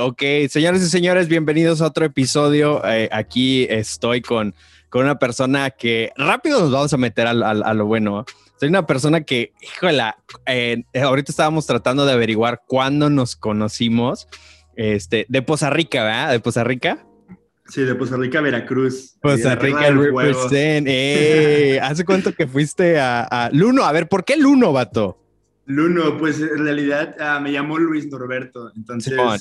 Ok, señores y señores, bienvenidos a otro episodio. Eh, aquí estoy con, con una persona que rápido nos vamos a meter a, lo bueno. Soy una persona que, híjola, eh, ahorita estábamos tratando de averiguar cuándo nos conocimos. Este, de Poza Rica, ¿verdad? De Poza Rica. Sí, de Poza Rica Veracruz. Poza Rica. ¿Hace cuánto que fuiste a, a Luno? A ver, ¿por qué Luno, vato? Luno, pues en realidad ah, me llamó Luis Norberto. Entonces, Simón.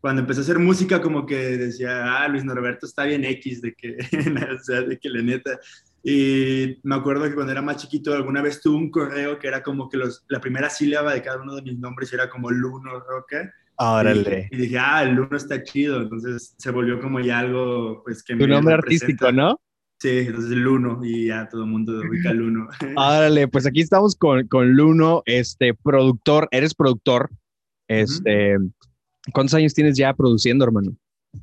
cuando empecé a hacer música, como que decía, ah, Luis Norberto está bien X, de que, o sea, de que la neta. Y me acuerdo que cuando era más chiquito, alguna vez tuve un correo que era como que los, la primera sílaba de cada uno de mis nombres era como Luno Roca. Órale. Y, y dije, ah, Luno está chido. Entonces se volvió como ya algo, pues que Tu me nombre representa. artístico, ¿no? Sí, entonces Luno, y ya todo el mundo ubica Luno. Órale, pues aquí estamos con, con Luno, este productor, eres productor. Este, ¿cuántos años tienes ya produciendo, hermano?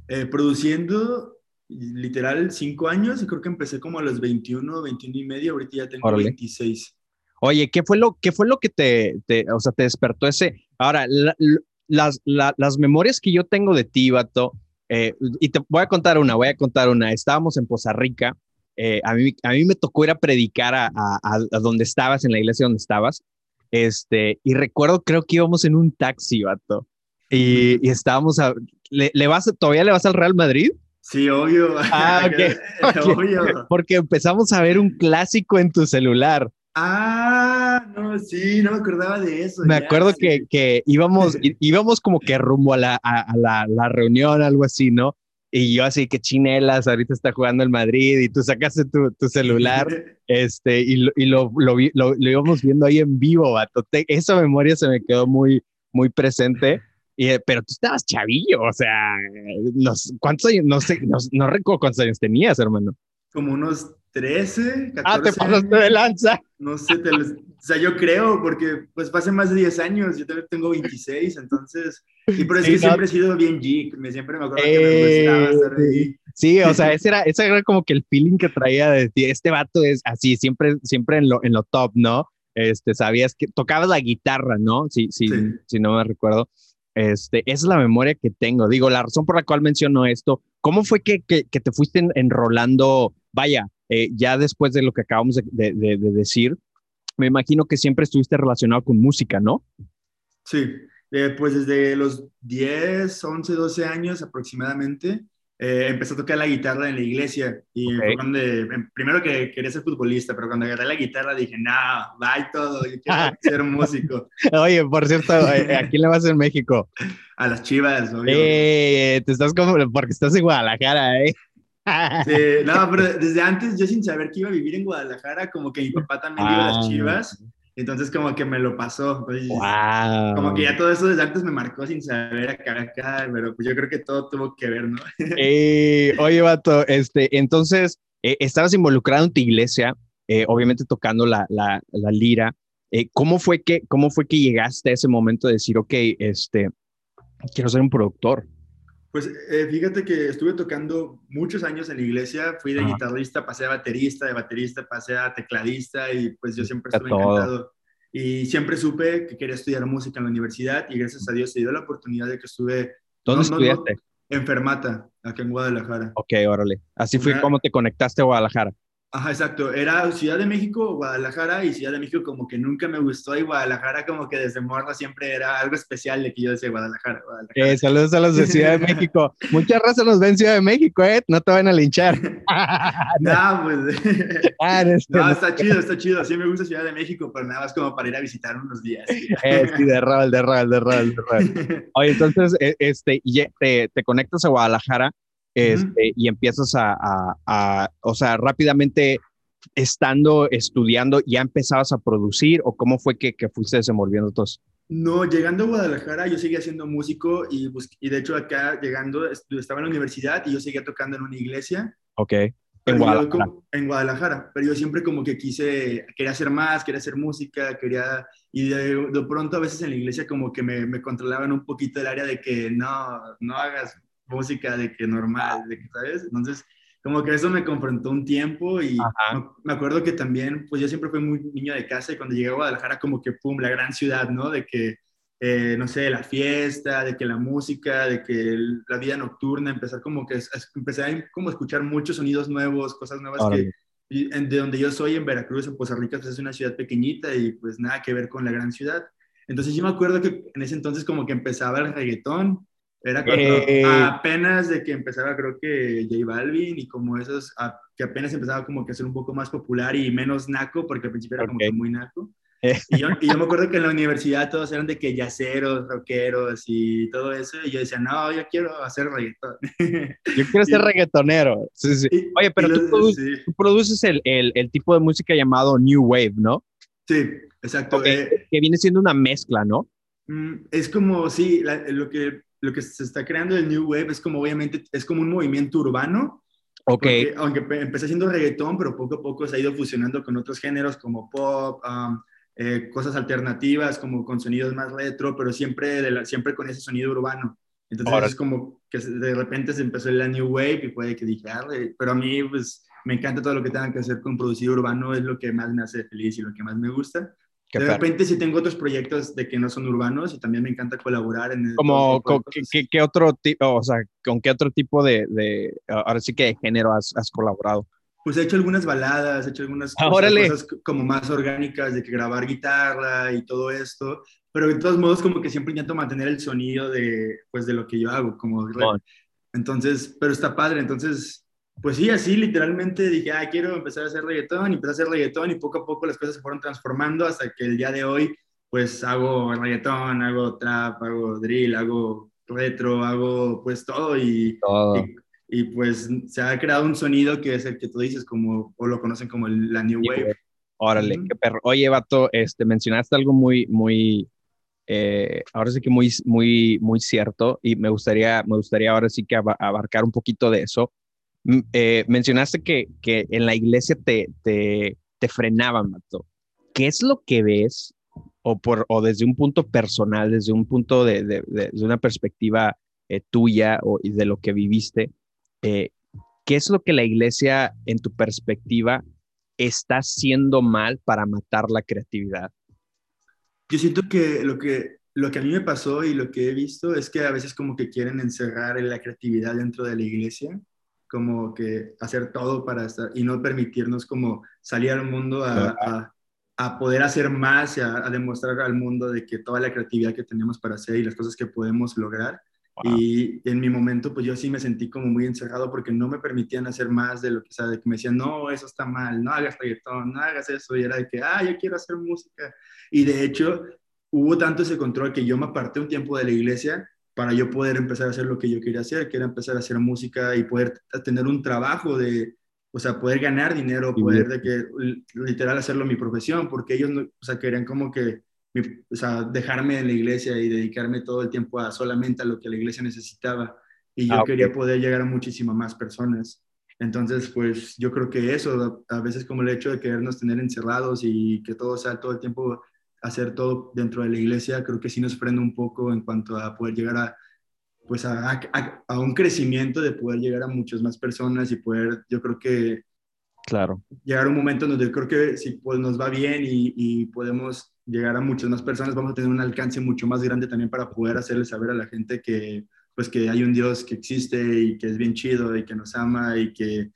Eh, produciendo literal cinco años y creo que empecé como a los 21, 21 y medio, ahorita ya tengo Órale. 26. Oye, ¿qué fue lo, qué fue lo que te, te- o sea, te despertó ese? Ahora, la- la- las, la- las memorias que yo tengo de ti, vato, eh, y te voy a contar una, voy a contar una. Estábamos en Poza Rica, eh, a, mí, a mí me tocó ir a predicar a, a, a- donde estabas, en la iglesia donde estabas, este, y recuerdo, creo que íbamos en un taxi, vato, y, y estábamos a, ¿le, le vas, ¿todavía le vas al Real Madrid? Sí, obvio. Ah, ok, ok. obvio. Porque empezamos a ver un clásico en tu celular. Ah, no, sí, no me acordaba de eso. Me ya, acuerdo sí. que, que íbamos, íbamos como que rumbo a la, a, a la, la reunión, algo así, ¿no? Y yo así que chinelas, ahorita está jugando el Madrid y tú sacaste tu, tu celular, este, y, lo, y lo, lo, lo- lo íbamos viendo ahí en vivo, vato. Te- esa memoria se me quedó muy, muy presente. Y, eh, pero tú estabas chavillo, o sea, nos, ¿cuántos años? No sé, no, no recuerdo cuántos años tenías, hermano. Como unos 13, 14 Ah, te pasaste de lanza. No sé, te los- o sea, yo creo, porque pues hace más de 10 años, yo tengo 26, entonces, y pero es Sí, que no. siempre he sido bien geek, me, siempre me acuerdo que Eh, me gustaba estar ahí. Sí, o sea, ese era, ese era como que el feeling que traía de ti. Este vato es así, siempre, siempre en lo, en lo top, ¿no? Este, sabías que tocabas la guitarra, ¿no? Sí, sí, Sí. si no me recuerdo. Este, esa es la memoria que tengo. Digo, la razón por la cual menciono esto, ¿cómo fue que, que, que te fuiste en- enrolando? Vaya, eh, ya después de lo que acabamos de, de- de- de decir, me imagino que siempre estuviste relacionado con música, ¿no? Sí, eh, pues desde los 10, 11, 12 años aproximadamente, eh, empecé a tocar la guitarra en la iglesia y Ok. fue cuando, em, primero que quería ser futbolista, pero cuando agarré la guitarra dije, no, bye todo, yo quiero ser músico. Oye, por cierto, eh, ¿a quién le vas en México? A las chivas, obvio. Eh, te estás como, porque estás en Guadalajara, ¿eh? Sí, no, pero desde antes, yo sin saber que iba a vivir en Guadalajara, como que mi papá también iba a Ah. las chivas, entonces como que me lo pasó. Entonces, Wow. Como que ya todo eso desde antes me marcó sin saber acá, acá, pero pues yo creo que todo tuvo que ver, ¿no? Eh, oye, vato, este, entonces, eh, estabas involucrado en tu iglesia, eh, obviamente tocando la, la, la lira. Eh, ¿cómo, fue que, ¿Cómo fue que llegaste a ese momento de decir, ok, este, quiero ser un productor? Pues eh, fíjate que estuve tocando muchos años en la iglesia, fui de Ajá. guitarrista, pasé a baterista, de baterista pasé a tecladista y pues yo siempre estuve todo. encantado. Y siempre supe que quería estudiar música en la universidad y gracias a Dios se dio la oportunidad de que estuve ¿Dónde No, no, no. estudiaste? en Fermata, acá en Guadalajara. Ok, órale. Así fue Una- como te conectaste a Guadalajara. Ajá, exacto. Era Ciudad de México Guadalajara y Ciudad de México como que nunca me gustó y Guadalajara como que desde morra siempre era algo especial de que yo decía Guadalajara, Guadalajara. Eh, saludos a los de Ciudad de México. Muchas razas nos ven Ciudad de México, ¿eh? No te van a linchar. No, pues... Ah, no, No, está chido, está chido. Sí me gusta Ciudad de México, pero nada más como para ir a visitar unos días. Eh, sí, de rol, de rol, de rol, de rol. Oye, entonces, eh, este, te conectas a Guadalajara este, y empiezas a, a- a- o sea, rápidamente estando estudiando, ¿ya empezabas a producir o cómo fue que, que fuiste desenvolviendo todos? No, llegando a Guadalajara yo seguía siendo músico y, y de hecho acá llegando estaba en la universidad y yo seguía tocando en una iglesia. Ok, en Guadalajara. como- en Guadalajara, pero yo siempre como que quise, quería hacer más, quería hacer música, quería, y de, de pronto a veces en la iglesia como que me, me controlaban un poquito el área de que no, no hagas música de que normal, de que, ¿sabes? Entonces, como que eso me confrontó un tiempo y Ajá. me- acuerdo que también, pues yo siempre fui muy niño de casa y cuando llegué a Guadalajara como que, pum, la gran ciudad, ¿no? De que eh, no sé, la fiesta, de que la música, de que la vida nocturna, empezar como que, empezar a como escuchar muchos sonidos nuevos, cosas nuevas que, de donde yo soy, en Veracruz, en Poza Rica, pues es una ciudad pequeñita y pues nada que ver con la gran ciudad. Entonces yo me acuerdo que en ese entonces como que empezaba el reggaetón, era cuando eh. apenas de que empezaba creo que J Balvin y como esos, que apenas empezaba como que a ser un poco más popular y menos naco, porque al principio era como que muy naco. Y yo, y yo, me acuerdo que en la universidad todos eran de que yaceros, rockeros y todo eso. Y yo decía, no, yo quiero hacer reggaetón. Yo quiero ser reggaetonero. Sí, sí. Oye, pero tú, produces el, el, el, tipo de música llamado New Wave, ¿no? Sí, exacto. Eh, que viene siendo una mezcla, ¿no? Mm, es como, sí, lo, que, lo que se está creando el New Wave es como, obviamente, es como un movimiento urbano. Ok. aunque empecé haciendo reggaetón, pero poco a poco se ha ido fusionando con otros géneros como pop, um, eh, cosas alternativas, como con sonidos más retro, pero siempre, de la, siempre con ese sonido urbano. Entonces es como que de repente se empezó la New Wave y puede que dije, ah, pero a mí pues me encanta todo lo que tenga que hacer con producir urbano, es lo que más me hace feliz y lo que más me gusta. De repente sí tengo otros proyectos de que no son urbanos y también me encanta colaborar en... Como, ¿qué, qué, otro tipo, o sea, con qué otro tipo de, de ahora sí que de género has, has colaborado? pues he hecho algunas baladas, he hecho algunas ah, cosas, como más orgánicas de que grabar guitarra y todo esto, pero de todos modos como que siempre intento mantener el sonido de, pues, de lo que yo hago, como entonces, pero está padre, entonces, pues sí, así literalmente dije, ah, quiero empezar a hacer reggaetón, y empecé a hacer reggaetón y poco a poco las cosas se fueron transformando hasta que el día de hoy, pues hago reggaetón, hago trap, hago drill, hago retro, hago pues todo y, todo. y y pues se ha creado un sonido que es el que tú dices, como, o lo conocen como la New Wave. Órale, qué perro. Oye, Vato, este, mencionaste algo muy, muy, eh, ahora sí que muy, muy, muy cierto y me gustaría, me gustaría ahora sí que abarcar un poquito de eso. Eh, mencionaste que, que en la iglesia te, te, te frenaban, Vato. ¿Qué es lo que ves o, por, o desde un punto personal, desde un punto de, de, de, una perspectiva eh, tuya o de lo que viviste? Eh, ¿qué es lo que la iglesia, en tu perspectiva, está haciendo mal para matar la creatividad? Yo siento que lo que, lo que a mí me pasó y lo que he visto es que a veces como que quieren encerrar la creatividad dentro de la iglesia, como que hacer todo para estar y no permitirnos como salir al mundo a, a, poder hacer más y a, a, demostrar al mundo de que toda la creatividad que tenemos para hacer y las cosas que podemos lograr y en mi momento, pues yo sí me sentí como muy encerrado porque no me permitían hacer más de lo que, sabe que me decían, no, eso está mal, no hagas reggaetón, no hagas eso. Y era de que, ah, yo quiero hacer música. Y de hecho, hubo tanto ese control que yo me aparté un tiempo de la iglesia para yo poder empezar a hacer lo que yo quería hacer, que era empezar a hacer música y poder tener un trabajo de, o sea, poder ganar dinero, poder de que literal hacerlo mi profesión, porque ellos, no, o sea, querían como que o sea, dejarme en la iglesia y dedicarme todo el tiempo a solamente a lo que la iglesia necesitaba. Y yo ah, quería poder llegar a muchísimas más personas. Entonces, pues yo creo que eso, a veces como el hecho de querernos tener encerrados y que todo sea todo el tiempo hacer todo dentro de la iglesia, creo que sí nos frena un poco en cuanto a poder llegar a, pues a, a, un crecimiento de poder llegar a muchas más personas y poder, yo creo que... Claro. Llegar a un momento donde creo que si pues, nos va bien y, y podemos llegar a muchas más personas, vamos a tener un alcance mucho más grande también para poder hacerle saber a la gente que, pues, que hay un Dios que existe y que es bien chido y que nos ama y que,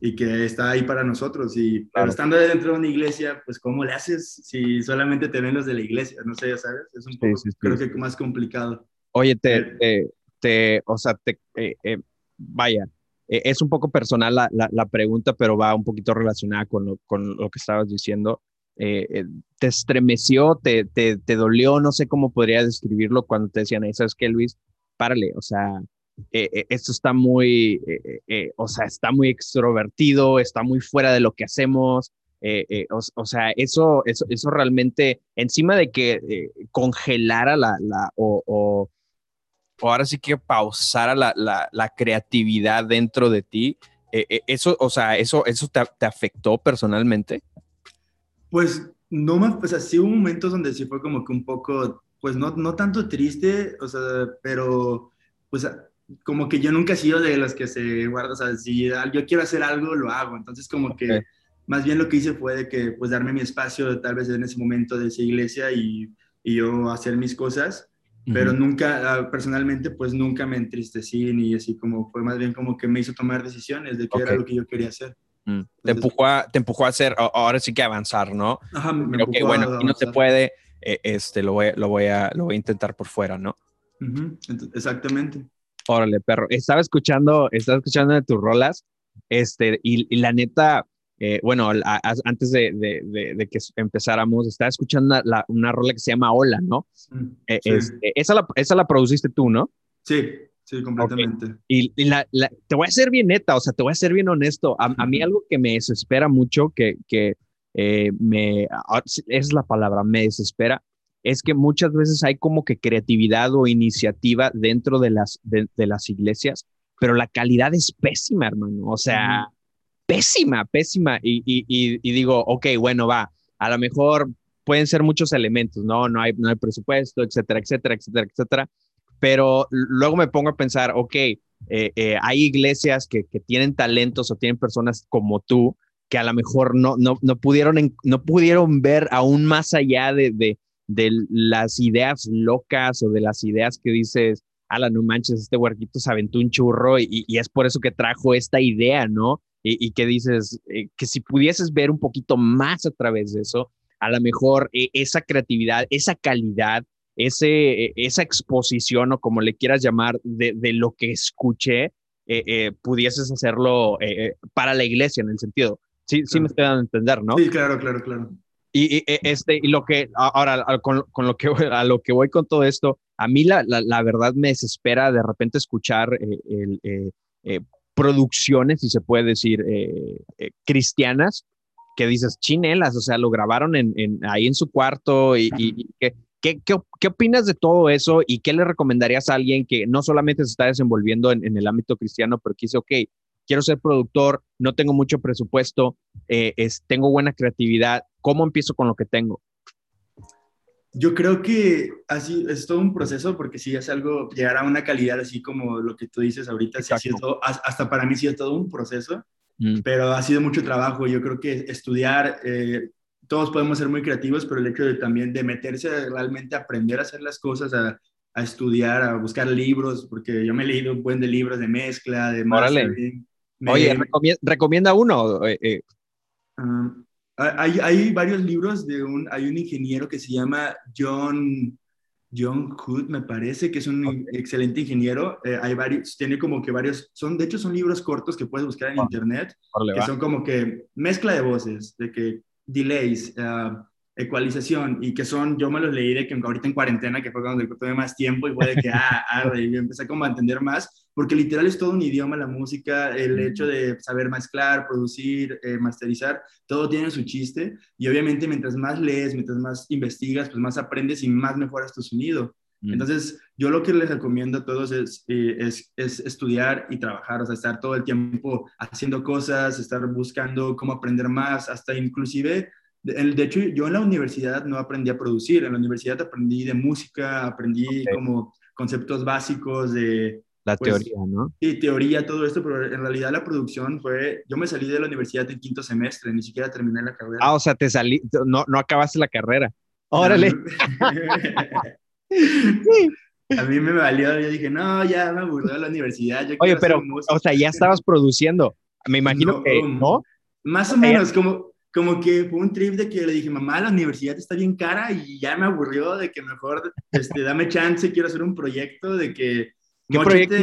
y que está ahí para nosotros. Y pero estando dentro de una iglesia, pues, ¿cómo le haces si solamente te ven los de la iglesia? No sé, ¿sabes? Es un poco, creo que más complicado. Oye, te, te, o sea, te, eh, eh, vaya, eh, es un poco personal la, la, la, pregunta, pero va un poquito relacionada con lo, con lo que estabas diciendo. Eh, eh, te estremeció, te, te, te, dolió, no sé cómo podría describirlo cuando te decían, ¿sabes qué, Luis? Párale, o sea, eh, esto está muy, o sea, está muy extrovertido, está muy fuera de lo que hacemos. O, o, sea, eso, eso, eso realmente, encima de que congelara la, la o, o, o, ahora sí que pausara la, la, la creatividad dentro de ti, eso, o sea, eso, eso te, te afectó personalmente. Pues no más, pues así hubo momentos donde sí fue como que un poco, pues no, no tanto triste, o sea, pero pues como que yo nunca he sido de los que se guarda, o sea, si yo quiero hacer algo, lo hago. Entonces como que más bien lo que hice fue de que pues darme mi espacio tal vez en ese momento de esa iglesia y, y yo hacer mis cosas, pero nunca, ah, personalmente, pues nunca me entristecí ni así como fue más bien como que me hizo tomar decisiones de qué era lo que yo quería hacer. Mm. te, empujó a, te empujó a hacer, ahora sí que avanzar, ¿no? Ajá, me okay, bueno, aquí no se puede, eh, este, lo voy, lo, voy a, lo voy a intentar por fuera, ¿no? Exactamente. Órale, perro. Estaba escuchando, estaba escuchando de tus rolas, este, y, la neta, eh, bueno, antes de, de, que empezáramos, estaba escuchando una, una, rola que se llama Hola, ¿no? Mm, eh, este, esa, la, esa la produciste tú, ¿no? Sí, sí, completamente. Y, la, te voy a ser bien neta, o sea, te voy a ser bien honesto. A, mí algo que me desespera mucho, que, que eh, me, ah, es la palabra, me desespera, es que muchas veces hay como que creatividad o iniciativa dentro de las, de, las iglesias, pero la calidad es pésima, hermano. O sea, pésima, pésima. Y, y, y, digo, ok, bueno, va, a lo mejor pueden ser muchos elementos, ¿no? No hay, no hay presupuesto, etcétera, etcétera, etcétera, etcétera. Pero luego me pongo a pensar, ok, eh, eh, hay iglesias que, que, tienen talentos o tienen personas como tú que a lo mejor no, no, no, pudieron, no pudieron ver aún más allá de, de, de las ideas locas o de las ideas que dices, ala, no manches, este huerquito se aventó un churro y, es por eso que trajo esta idea, ¿no? Y, que dices, eh, que si pudieses ver un poquito más a través de eso, a lo mejor eh, esa creatividad, esa calidad, ese, eh, esa exposición o como le quieras llamar de, lo que escuché, pudieses hacerlo para la iglesia en el sentido. Sí, sí me estoy dando a entender, ¿no? Sí, claro, claro, claro. Y, e, este, y lo que, ahora, con, con, lo que, a lo que voy con todo esto, a mí la, la, verdad me desespera de repente escuchar eh, eh, eh, producciones, si se puede decir, cristianas, que dices chinelas, o sea, lo grabaron en, ahí en su cuarto y, y ¿qué, qué, qué, opinas de todo eso y qué le recomendarías a alguien que no solamente se está desenvolviendo en, en el ámbito cristiano, pero que dice, ok, quiero ser productor, no tengo mucho presupuesto, eh, es, tengo buena creatividad, ¿cómo empiezo con lo que tengo? Yo creo que así es todo un proceso porque si es algo, llegar a una calidad así como lo que tú dices ahorita, sí hasta para mí sí es todo un proceso, mm. pero ha sido mucho trabajo. Yo creo que estudiar, eh, todos podemos ser muy creativos, pero el hecho de también de meterse realmente a aprender a hacer las cosas, a, a estudiar, a buscar libros, porque yo me he leído un buen de libros de mezcla, de mastering, Oye, recomienda, uno. Eh, eh. Ah, hay, hay, varios libros de un, hay un ingeniero que se llama John, John Hood, me parece, que es un excelente ingeniero. Eh, hay varios, tiene como que varios, son, de hecho son libros cortos que puedes buscar en internet, que son como que mezcla de voces, de que delays, uh, ecualización y que son, yo me los leí de que ahorita en cuarentena, que fue cuando tuve más tiempo y fue de que, ah, ah, y empecé como a entender más, porque literal es todo un idioma la música, el hecho de saber mezclar, producir, eh, masterizar, todo tiene su chiste y obviamente mientras más lees, mientras más investigas, pues más aprendes y más mejoras tu sonido. Entonces, yo lo que les recomiendo a todos es, eh, es, es, estudiar y trabajar, o sea, estar todo el tiempo haciendo cosas, estar buscando cómo aprender más, hasta inclusive de hecho, yo en la universidad no aprendí a producir, en la universidad aprendí de música, aprendí como conceptos básicos de... La pues, teoría, ¿no? Sí, teoría, todo esto, pero en realidad la producción fue, yo me salí de la universidad en quinto semestre, ni siquiera terminé la carrera. Ah, o sea, te salí, no, no acabaste la carrera. Órale. A mí me valió, yo dije, no, ya me aburrió la universidad. Oye, pero, o sea, ya estabas produciendo. Me imagino que, ¿no? Más o menos, como, como que fue un trip de que le dije, mamá, la universidad está bien cara y ya me aburrió de que mejor, este, dame chance, quiero hacer un proyecto de que... ¿Qué proyecto?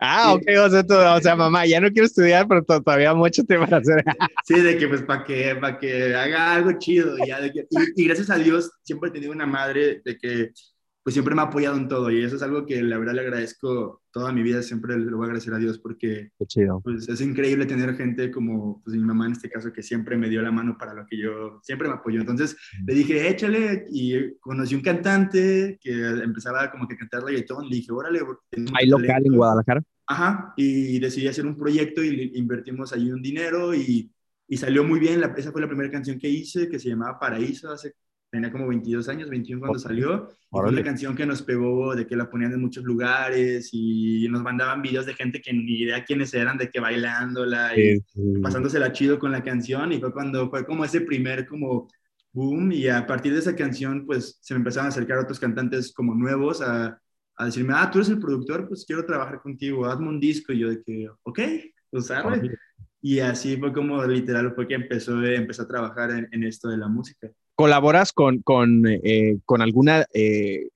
Ah, ok, o sea, o sea, mamá, ya no quiero estudiar, pero todavía mucho te van a hacer. Sí, de que pues para que, para que haga algo chido, ya, de que, y, y, gracias a Dios siempre he tenido una madre de que pues siempre me ha apoyado en todo y eso es algo que la verdad le agradezco toda mi vida, siempre le voy a agradecer a Dios porque Pues, es increíble tener gente como pues, mi mamá en este caso que siempre me dio la mano para lo que yo, siempre me apoyó. Entonces le dije, échale y conocí un cantante que empezaba como que a cantar reggaetón, le dije, órale. ¿Hay local en Guadalajara? Ajá, y decidí hacer un proyecto y invertimos ahí un dinero y, y salió muy bien. La, esa fue la primera canción que hice que se llamaba Paraíso hace tenía como 22 años, 21 cuando salió. Y fue una canción que nos pegó, de que la ponían en muchos lugares y nos mandaban videos de gente que ni idea quiénes eran, de que bailándola y pasándosela chido con la canción. Y fue cuando fue como ese primer como boom, y a partir de esa canción, pues se me empezaron a acercar otros cantantes como nuevos a, a decirme, ah, tú eres el productor, pues quiero trabajar contigo, hazme un disco, y yo de que, ok, pues Y así fue como literal fue que empezó, empezó a trabajar en, en esto de la música. ¿Colaboras con, con, eh, con alguna eh,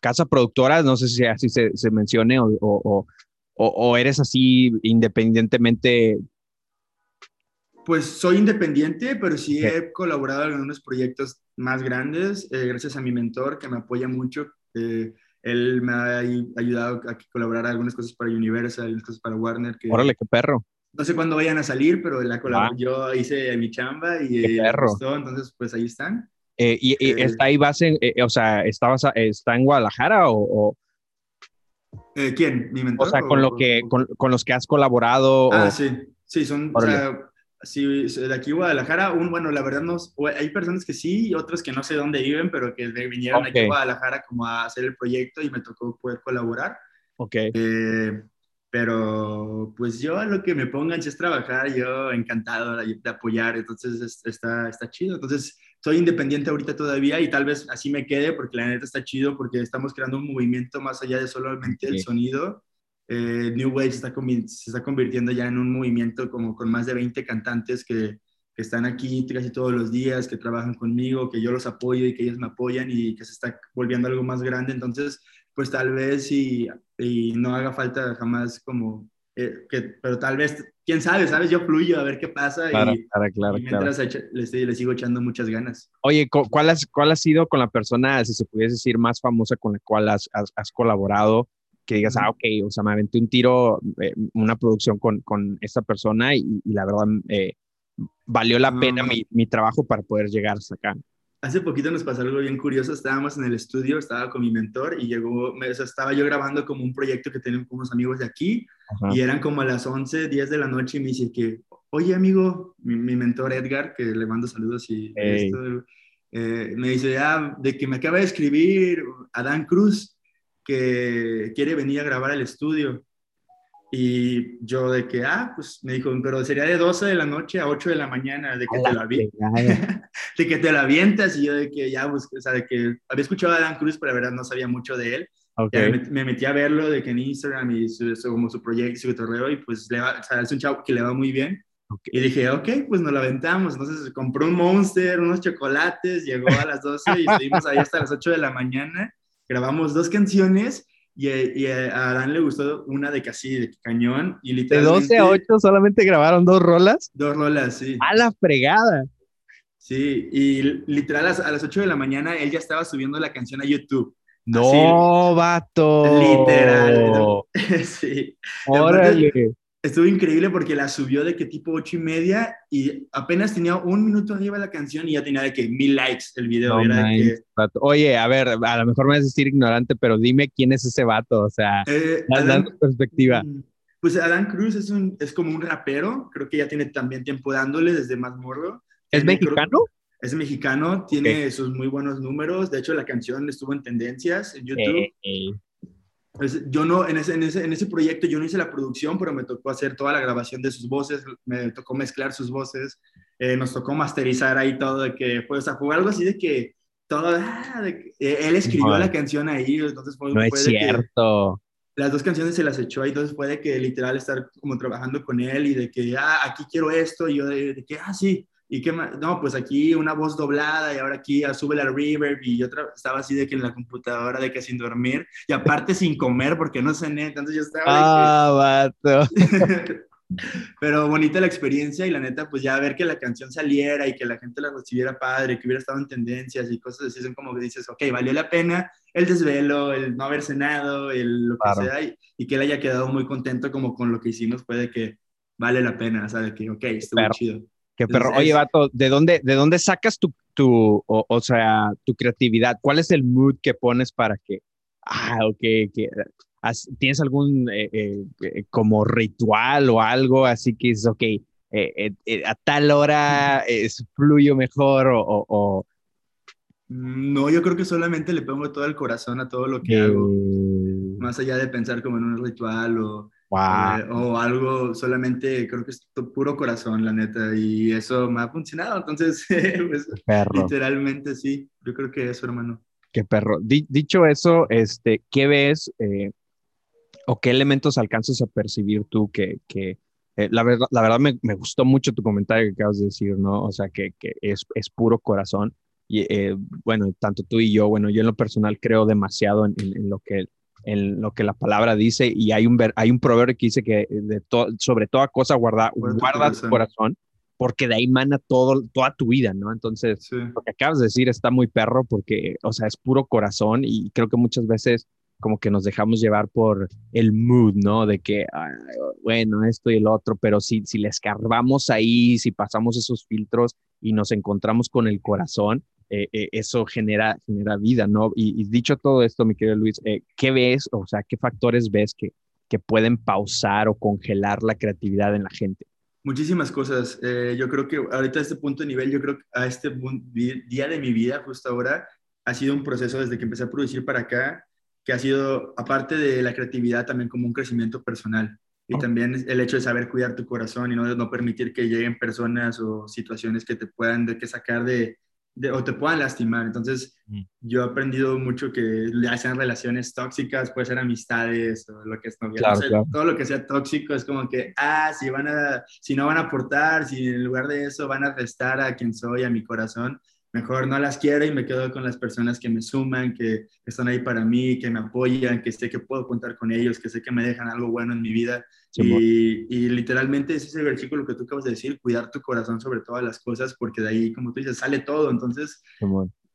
casa productora? No sé si así se, se mencione o, o, o, eres así independientemente pues soy independiente, pero sí he colaborado en algunos proyectos más grandes, eh, gracias a mi mentor que me apoya mucho. Eh, él me ha ayudado a colaborar algunas cosas para Universal, algunas cosas para Warner. Que Órale, qué perro. No sé cuándo vayan a salir, pero la ah. yo hice mi chamba y qué perro. entonces pues ahí están. Eh, ¿Y, está ahí base, o sea, está, está en Guadalajara o, ¿Quién? ¿Mi mentor? O sea, con, lo que, con, con, los que has colaborado. Ah, sí. Sí, son, Sí, de aquí Guadalajara, un, bueno, la verdad no, hay personas que sí y otras que no sé dónde viven, pero que vinieron aquí a Guadalajara como a hacer el proyecto y me tocó poder colaborar. Ok. Eh, pero pues yo a lo que me pongan si es trabajar, yo encantado de, apoyar, entonces está, está chido. Entonces soy independiente ahorita todavía y tal vez así me quede porque la neta está chido porque estamos creando un movimiento más allá de solamente el sonido eh, New Wave se está, se está convirtiendo ya en un movimiento como con más de 20 cantantes que, que, están aquí casi todos los días, que trabajan conmigo, que yo los apoyo y que ellos me apoyan y que se está volviendo algo más grande. Entonces, pues tal vez y, y no haga falta jamás como, eh, que, pero tal vez, quién sabe, ¿sabes? Yo fluyo a ver qué pasa y, claro, mientras Le, le, sigo echando muchas ganas. Oye, ¿cuál, has, ¿cuál ha sido con la persona, si se pudiese decir, más famosa con la cual has, has, has colaborado? que digas, ah, ok, o sea, me aventé un tiro, eh, una producción con, con esta persona y, la verdad eh, valió la pena mi, mi, trabajo para poder llegar hasta acá. Hace poquito nos pasó algo bien curioso, estábamos en el estudio, estaba con mi mentor y llegó, o sea, estaba yo grabando como un proyecto que tenemos con unos amigos de aquí y eran como a las 11, 10 de la noche y me dice que, oye amigo, mi, mentor Edgar, que le mando saludos y esto, eh, me dice, ah, de que me acaba de escribir Adán Cruz, que quiere venir a grabar al estudio. Y yo de que, ah, pues me dijo, pero sería de 12 de la noche a 8 de la mañana, de que te la de que te la avientas. Y yo de que ya, pues, o sea, de que había escuchado a Dan Cruz, pero la verdad no sabía mucho de él. Me, metí a verlo de que en Instagram y su, como su proyecto, su torreo, y pues le va, o sea, es un chavo que le va muy bien. Y dije, ok, pues nos la aventamos. Entonces compró un Monster, unos chocolates, llegó a las 12 y estuvimos ahí hasta las 8 de la mañana grabamos dos canciones y, a Adán le gustó una de casi de cañón y literalmente... De 12 a 8 solamente grabaron dos rolas. Dos rolas, sí. A la fregada. Sí, y literal a las 8 de la mañana él ya estaba subiendo la canción a YouTube. No, vato. Literal. sí. Órale estuvo increíble porque la subió de que tipo ocho y media y apenas tenía un minuto arriba la canción y ya tenía de que mil likes el video. Oye, a ver, a lo mejor me vas a decir ignorante, pero dime quién es ese vato, o sea, eh, dando perspectiva. Mm, pues Adán Cruz es, un, es como un rapero, creo que ya tiene también tiempo dándole desde más morro. ¿Es mexicano? es mexicano, tiene sus muy buenos números, de hecho la canción estuvo en tendencias en YouTube. Pues, yo no, en ese, en, ese, en ese proyecto yo no hice la producción, pero me tocó hacer toda la grabación de sus voces, me tocó mezclar sus voces, eh, nos tocó masterizar ahí todo, de que, pues, a jugar algo así de que todo, ah, de eh, él escribió la canción ahí, entonces fue, no es cierto. las dos canciones se las echó ahí, entonces puede que literal estar como trabajando con él y de que, ah, aquí quiero esto, y yo de, de que, ah, sí, ¿Y qué más? No, pues aquí una voz doblada y ahora aquí sube la reverb y yo estaba así de que en la computadora de que sin dormir y aparte sin comer porque no cené, entonces yo estaba... Ah, vato. Pero bonita la experiencia y la neta, pues ya ver que la canción saliera y que la gente la recibiera padre, que hubiera estado en tendencias y cosas así, son como que dices, ok, valió la pena el desvelo, el no haber cenado, el lo que sea, y, y, que él haya quedado muy contento como con lo que hicimos, puede que vale la pena, ¿sabes? Que, ok, estuvo chido. Qué perro. Oye, vato, ¿de dónde, de dónde sacas tu, tu o, sea, tu creatividad? ¿Cuál es el mood que pones para que, ah, ok, que, ¿tienes algún eh, eh, eh, como ritual o algo así que es, ok, a tal hora fluyo mejor o, o, No, yo creo que solamente le pongo todo el corazón a todo lo que hago. Más allá de pensar como en un ritual o Eh, o algo solamente, creo que es puro corazón, la neta, y eso me ha funcionado. Entonces, pues, literalmente sí, yo creo que eso, hermano. Qué perro. dicho eso, este, ¿qué ves eh, o qué elementos alcanzas a percibir tú que, que eh, la verdad, la verdad me, me, gustó mucho tu comentario que acabas de decir, ¿no? O sea, que, que es, es, puro corazón. Y bueno, tanto tú y yo, bueno, yo en lo personal creo demasiado en, en, en lo que en lo que la palabra dice y hay un, hay un proverbio que dice que de sobre toda cosa guarda, guarda tu corazón porque de ahí mana todo, toda tu vida, ¿no? Entonces, lo que acabas de decir está muy perro porque, o sea, es puro corazón y creo que muchas veces como que nos dejamos llevar por el mood, ¿no? De que, bueno, esto y el otro, pero si, si le escarbamos ahí, si pasamos esos filtros y nos encontramos con el corazón, eh, eh, eso genera, genera vida, ¿no? Y, dicho todo esto, mi querido Luis, eh, ¿qué ves, o sea, qué factores ves que, que pueden pausar o congelar la creatividad en la gente? Muchísimas cosas. yo creo que ahorita a este punto de nivel, yo creo que a este día de mi vida, justo ahora, ha sido un proceso desde que empecé a producir para acá, que ha sido, aparte de la creatividad, también como un crecimiento personal. Y también el hecho de saber cuidar tu corazón y no, no permitir que lleguen personas o situaciones que te puedan de que sacar de, o te puedan lastimar. Entonces, mm. yo he aprendido mucho que ya sean relaciones tóxicas, puede ser amistades o lo que es Todo lo que sea tóxico es como que, ah, si, van a, si no van a aportar, si en lugar de eso van a restar a quien soy, a mi corazón, mejor no las quiero y me quedo con las personas que me suman, que están ahí para mí, que me apoyan, que sé que puedo contar con ellos, que sé que me dejan algo bueno en mi vida. Y, y, literalmente es ese versículo que tú acabas de decir, cuidar tu corazón sobre todas las cosas, porque de ahí, como tú dices, sale todo. Entonces,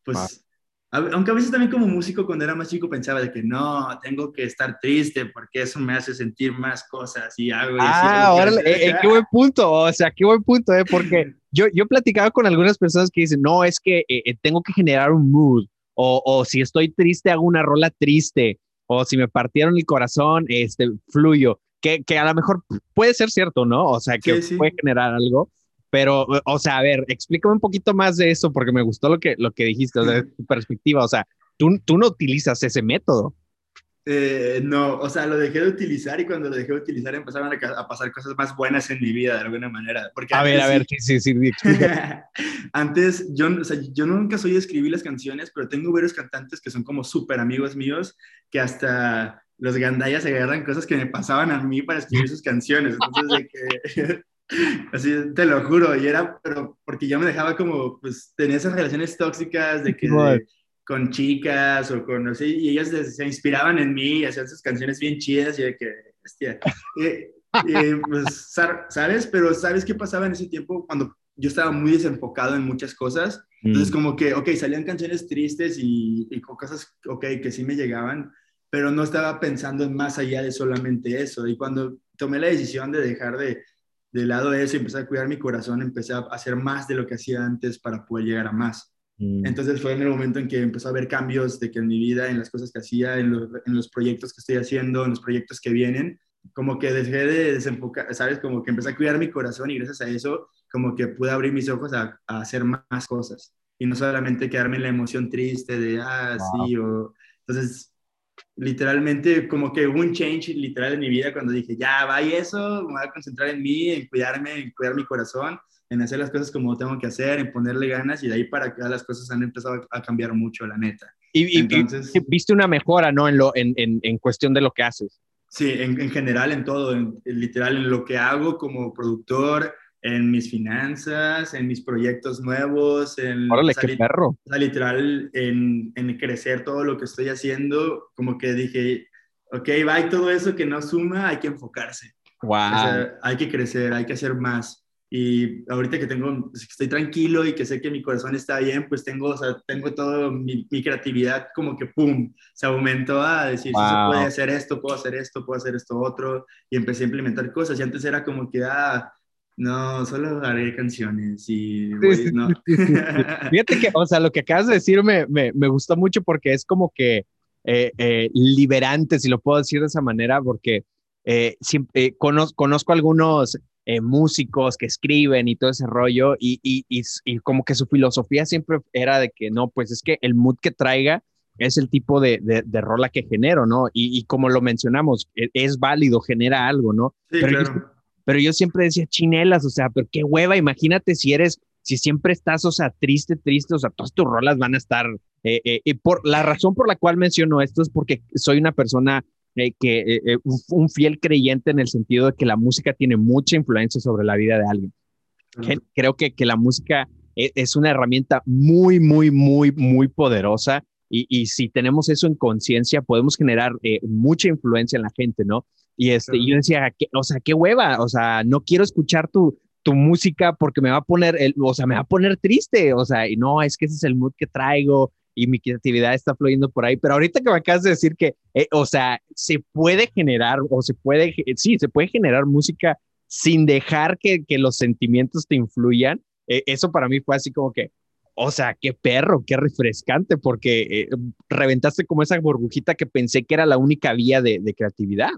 pues aunque a veces también como músico cuando era más chico pensaba de que no, tengo que estar triste porque eso me hace sentir más cosas y hago. ah, ahora, eh, eh, qué buen punto, o sea, qué buen punto, eh, porque yo, yo he platicado con algunas personas que dicen, no, es que eh, tengo que generar un mood, o, o, si estoy triste hago una rola triste, o si me partieron el corazón, este, fluyo, que, que a lo mejor puede ser cierto, ¿no? O sea, que puede generar algo, pero, o sea, a ver, explícame un poquito más de eso porque me gustó lo que, lo que dijiste, de tu perspectiva. O sea, tú, tú no utilizas ese método. Eh, no, o sea, lo dejé de utilizar y cuando lo dejé de utilizar empezaron a, pasar cosas más buenas en mi vida de alguna manera. Porque a ver, a ver, sí, sí, sí. antes, yo, o sea, yo nunca soy de escribir las canciones, pero tengo varios cantantes que son como súper amigos míos que hasta los gandayas se agarran cosas que me pasaban a mí para escribir sus canciones. Entonces, de que Así, te lo juro, y era, pero porque yo me dejaba como, pues, tenía esas relaciones tóxicas de que con chicas o con, no sé, y ellas se, inspiraban en mí y hacían sus canciones bien chidas y de que, hostia, pues, ¿sabes? Pero ¿sabes qué pasaba en ese tiempo cuando yo estaba muy desenfocado en muchas cosas? Entonces, mm. como que, ok, salían canciones tristes y, y cosas, ok, que sí me llegaban, pero no estaba pensando en más allá de solamente eso. Y cuando tomé la decisión de dejar de de lado eso y empecé a cuidar mi corazón, empecé a hacer más de lo que hacía antes para poder llegar a más. Mm. Entonces fue en el momento en que empezó a haber cambios de que en mi vida, en las cosas que hacía, en los, en los proyectos que estoy haciendo, en los proyectos que vienen, como que dejé de desenfocar, ¿sabes? Como que empecé a cuidar mi corazón y gracias a eso, como que pude abrir mis ojos a, a hacer más cosas y no solamente quedarme en la emoción triste de, ah, sí, o... Entonces, literalmente como que hubo un change literal en mi vida cuando dije, ya, va y eso, me voy a concentrar en mí, en cuidarme, en cuidar mi corazón, en hacer las cosas como tengo que hacer, en ponerle ganas y de ahí para acá las cosas han empezado a cambiar mucho, la neta. Y, Entonces, viste una mejora, ¿no? En, lo, en, en, en cuestión de lo que haces. Sí, en, en general, en todo, en, literal, en lo que hago como productor, en mis finanzas, en mis proyectos nuevos, en Órale, qué perro. literal, en, en, crecer todo lo que estoy haciendo, como que dije, ok, va, y todo eso que no suma, hay que enfocarse. Wow. hay que crecer, hay que hacer más. Y ahorita que tengo, pues, estoy tranquilo y que sé que mi corazón está bien, pues tengo, o sea, tengo todo mi, mi creatividad como que, ¡pum!, se aumentó a decir, se puede hacer esto, puedo hacer esto, puedo hacer esto otro, y empecé a implementar cosas. Y antes era como que, ah, no, solo haré canciones y no. Fíjate que, o sea, lo que acabas de decir me, me, me gustó mucho porque es como que eh, eh, liberante, si lo puedo decir de esa manera, porque eh, siempre, conozco, conozco algunos músicos que escriben y todo ese rollo y, y, y, y, como que su filosofía siempre era de que no, pues es que el mood que traiga es el tipo de, de, rola que genero, ¿no? Y, como lo mencionamos, e, es, válido, genera algo, ¿no? Sí, pero, claro. Pero yo siempre decía chinelas, o sea, pero qué hueva, imagínate si eres, si siempre estás, o sea, triste, triste, o sea, todas tus rolas van a estar, eh, eh, y por la razón por la cual menciono esto es porque soy una persona eh, que, un fiel creyente en el sentido de que la música tiene mucha influencia sobre la vida de alguien. Creo que, que la música es una herramienta muy, muy, muy, muy poderosa y, si tenemos eso en conciencia, podemos generar eh, mucha influencia en la gente, ¿no? Y este, yo decía, o sea, qué hueva, o sea, no quiero escuchar tu, tu música porque me va a poner, el, o sea, me va a poner triste, o sea, y no, es que ese es el mood que traigo y mi creatividad está fluyendo por ahí, pero ahorita que me acabas de decir que, eh, o sea, se puede generar, o se puede, sí, se puede generar música sin dejar que, que los sentimientos te influyan, eh, eso para mí fue así como que, o sea, qué perro, qué refrescante, porque eh, reventaste como esa burbujita que pensé que era la única vía de, creatividad.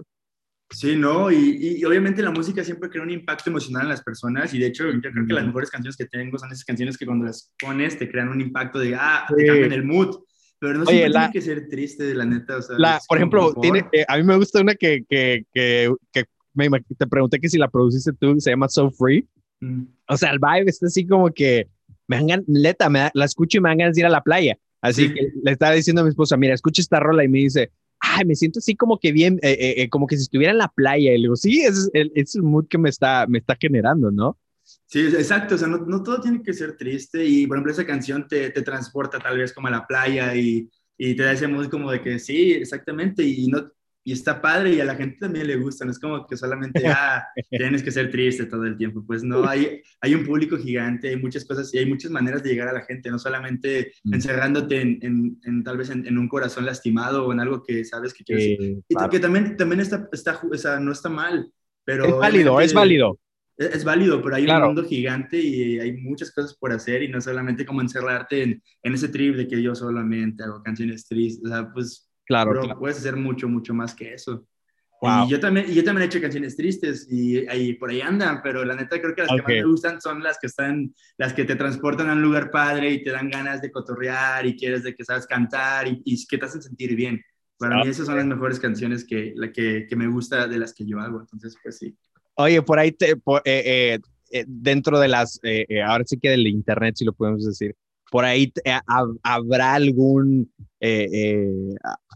Sí, no, y, obviamente la música siempre crea un impacto emocional en las personas y de hecho yo creo que las mejores canciones que tengo son esas canciones que cuando las pones te crean un impacto de, ah, te cambian el mood, pero no siempre tiene que ser triste, la neta. O sea, la, por ejemplo, tiene, eh, a mí me gusta una que, que, que, que me, te pregunté que si la produciste tú, se llama So Free. Mm. O sea, el vibe está así como que me dan neta, me la escucho y me dan ganas de ir a la playa. Así que le estaba diciendo a mi esposa, mira, escucha esta rola y me dice, ay, me siento así como que bien, eh, eh, eh, como que si estuviera en la playa. Y le digo, sí, es el, es el mood que me está, me está generando, ¿no? Sí, exacto, o sea, no, no, todo tiene que ser triste y, por ejemplo, esa canción te, te transporta tal vez como a la playa y, y te da ese mood como de que sí, exactamente, y no, y está padre y a la gente también le gusta, no es como que solamente, ah, tienes que ser triste todo el tiempo, pues no, hay, hay un público gigante, hay muchas cosas y hay muchas maneras de llegar a la gente, no solamente mm. encerrándote en, en, tal vez en, un corazón lastimado o en algo que sabes que quieres. y que también, también está, está, o sea, no está mal, pero... Es válido, es válido. Es, válido, pero hay un mundo gigante y hay muchas cosas por hacer y no solamente como encerrarte en, en ese trip de que yo solamente hago canciones tristes, o sea, pues Claro, pero puedes hacer mucho, mucho más que eso. Y yo también, y yo también he hecho canciones tristes y ahí por ahí andan, pero la neta creo que las que más me gustan son las que están, las que te transportan a un lugar padre y te dan ganas de cotorrear y quieres de que sabes cantar y, que te hacen sentir bien. Para mí esas son las mejores canciones que, la que, que, me gusta de las que yo hago, entonces pues sí. Oye, por ahí, te, eh, eh, eh, dentro de las, ahora sí que del internet, si lo podemos decir, por ahí habrá algún,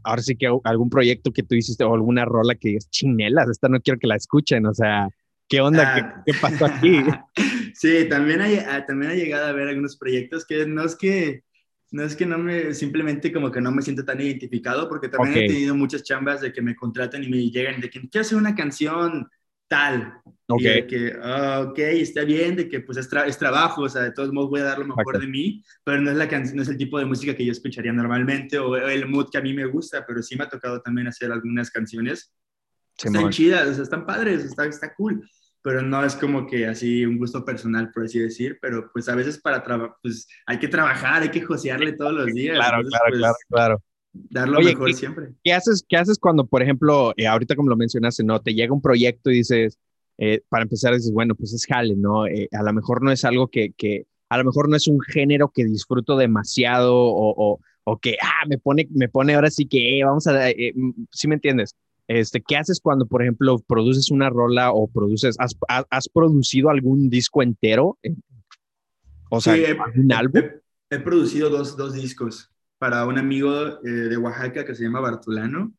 ahora sí que algún proyecto que tú hiciste o alguna rola que digas, chinelas, esta no quiero que la escuchen, o sea, ¿qué onda? Ah. ¿Qué, pasó aquí? sí, también, hay, ah, también ha llegado a ver algunos proyectos que no es que, no es que no me, simplemente como que no me siento tan identificado, porque también he tenido muchas chambas de que me contratan y me llegan de que quiero hacer una canción tal. Ok. de que, ah, ok, está bien, de que pues es, es, trabajo, o sea, de todos modos voy a dar lo mejor de mí, pero no es, la no es el tipo de música que yo escucharía normalmente o el mood que a mí me gusta, pero sí me ha tocado también hacer algunas canciones. están chidas, o sea, están padres, está, está cool, pero no es como que así un gusto personal, por así decir, pero pues a veces para trabajar, pues hay que trabajar, hay que josearle todos los días. Claro, claro, pues, claro, claro. Dar lo mejor siempre. ¿qué haces, ¿Qué haces cuando, por ejemplo, eh, ahorita como lo mencionaste, ¿no? Te llega un proyecto y dices, eh, para empezar dices, bueno, pues es jale, ¿no? Eh, a lo mejor no es algo que, que, a lo mejor no es un género que disfruto demasiado o, o, o que, ah, me pone, me pone ahora sí que, vamos a, mm, ¿sí me entiendes? Este, ¿Qué haces cuando, por ejemplo, produces una rola o produces, has, has, producido algún disco entero? O sea, ¿algún álbum? He, he, producido dos, dos discos para un amigo eh, de Oaxaca que se llama Bartolano.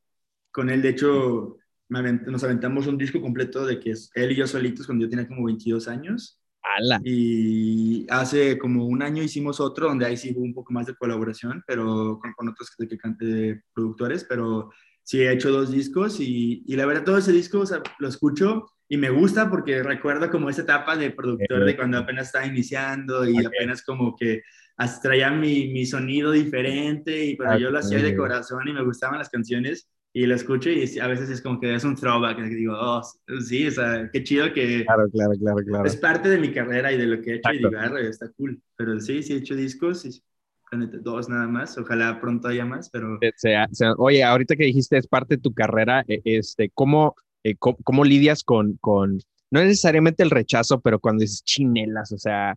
Con él, de hecho, nos aventamos un disco completo de que es él y yo solitos cuando yo tenía como 22 años. ¡Hala! Y hace como un año hicimos otro donde ahí sí hubo un poco más de colaboración, pero con, con otros de, de, productores, pero sí he hecho dos discos y, y la verdad todo ese disco o sea, lo escucho y me gusta porque recuerdo como esa etapa de productor de cuando apenas estaba iniciando y apenas como que traía mi, mi, sonido diferente, y, pero yo lo hacía de corazón y me gustaban las canciones y lo escucho y a veces es como que es un throwback, que digo, oh, sí, o sea, qué chido que... Claro, claro, claro, claro. Es parte de mi carrera y de lo que he hecho y digo, está cool. Pero sí, sí he hecho discos y dos nada más, ojalá pronto haya más, pero... Sea, sea, oye, ahorita que dijiste es parte de tu carrera, e, este, ¿cómo, eh, cómo, cómo, lidias con, con, no necesariamente el rechazo, pero cuando dices chinelas, o sea,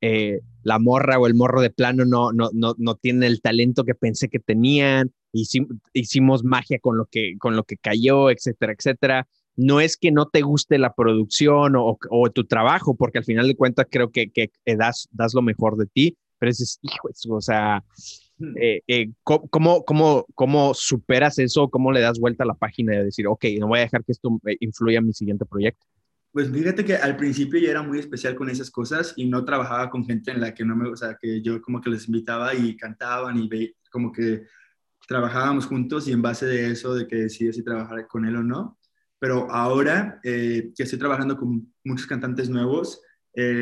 eh, la morra o el morro de plano no, no, no, no tiene el talento que pensé que tenían, hicimos magia con lo, que, con lo que cayó, etcétera, etcétera. No es que no te guste la producción o, o tu trabajo, porque al final de cuentas creo que, que das, das lo mejor de ti, pero es, hijo, o sea, hmm. eh, eh, ¿cómo, cómo, cómo, superas eso? ¿Cómo le das vuelta a la página de decir, ok, no voy a dejar que esto influya en mi siguiente proyecto? Pues fíjate que al principio yo era muy especial con esas cosas y no trabajaba con gente en la que no me, o sea, que yo como que les invitaba y cantaban y ve, como que trabajábamos juntos y en base de eso, de que decidí si trabajar con él o no. Pero ahora eh, que estoy trabajando con muchos cantantes nuevos,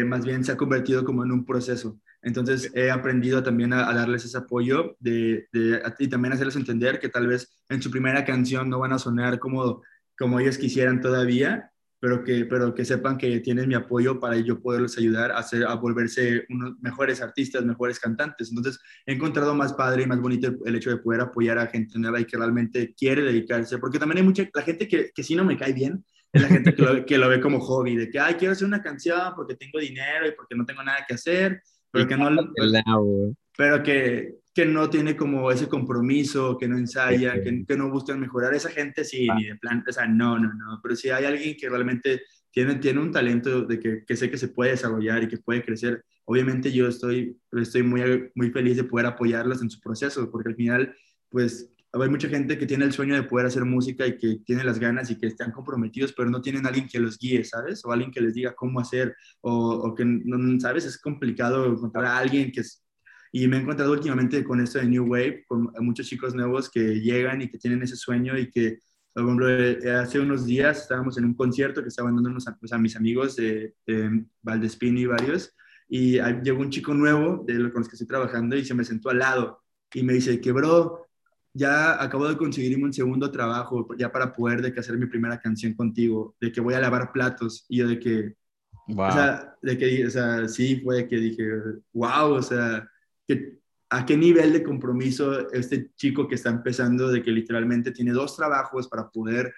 más bien se ha convertido como en un proceso. Entonces he aprendido también a, darles ese apoyo de, de, y también hacerles entender que tal vez en su primera canción no van a sonar como, como ellos quisieran todavía, pero que, pero que sepan que tienen mi apoyo para yo poderles ayudar a, hacer, a volverse unos mejores artistas, mejores cantantes. Entonces he encontrado más padre y más bonito el, hecho de poder apoyar a gente nueva y que realmente quiere dedicarse, porque también hay mucha, la gente que, que sí no me cae bien, es la gente que lo, que lo ve como hobby, de que, ay, quiero hacer una canción porque tengo dinero y porque no tengo nada que hacer pero que no, pero que, que no tiene como ese compromiso, que no ensaya, que, que, no busca mejorar. Esa gente sí, ni de plan, o sea, no, no, no, pero si hay alguien que realmente tiene, tiene un talento de que, que sé que se puede desarrollar y que puede crecer, obviamente yo estoy, estoy muy, muy feliz de poder apoyarlos en su proceso, porque al final, pues hay mucha gente que tiene el sueño de poder hacer música y que tiene las ganas y que están comprometidos, pero no tienen alguien que los guíe, ¿sabes? O alguien que les diga cómo hacer, o, o que, no, ¿sabes? Es complicado encontrar a alguien que. Y me he encontrado últimamente con esto de New Wave, con muchos chicos nuevos que llegan y que tienen ese sueño y que, por ejemplo, eh, hace unos días estábamos en un concierto que estaban dando a, pues, a mis amigos de, de Valdespín y varios, y llegó un chico nuevo de los con los que estoy trabajando y se me sentó al lado y me dice que, bro, ya acabo de conseguirme un segundo trabajo ya para poder de que hacer mi primera canción contigo, de que voy a lavar platos y yo de que, o sea, de que, o sea, sí fue que dije, wow, o sea, que, a qué nivel de compromiso este chico que está empezando, de que literalmente tiene dos trabajos para poder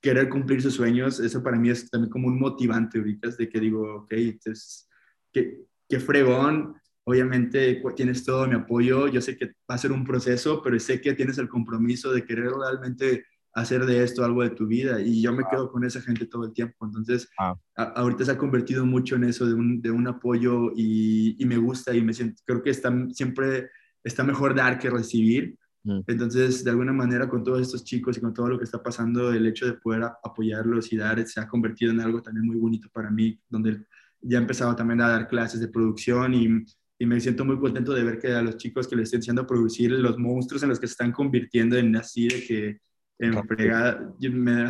querer cumplir sus sueños, eso para mí es también como un motivante ahorita, de que digo, ok, entonces, qué, qué fregón, Obviamente tienes todo mi apoyo, yo sé que va a ser un proceso, pero sé que tienes el compromiso de querer realmente hacer de esto algo de tu vida y yo me quedo con esa gente todo el tiempo. Entonces, ahorita se ha convertido mucho en eso de un, de un apoyo y, y, me gusta y me siento, creo que está, siempre está mejor dar que recibir. Mm. Entonces, de alguna manera, con todos estos chicos y con todo lo que está pasando, el hecho de poder apoyarlos y dar se ha convertido en algo también muy bonito para mí, donde ya he empezado también a dar clases de producción y y me siento muy contento de ver que a los chicos que les estoy enseñando a producir los monstruos en los que se están convirtiendo en así de que en fregada, me,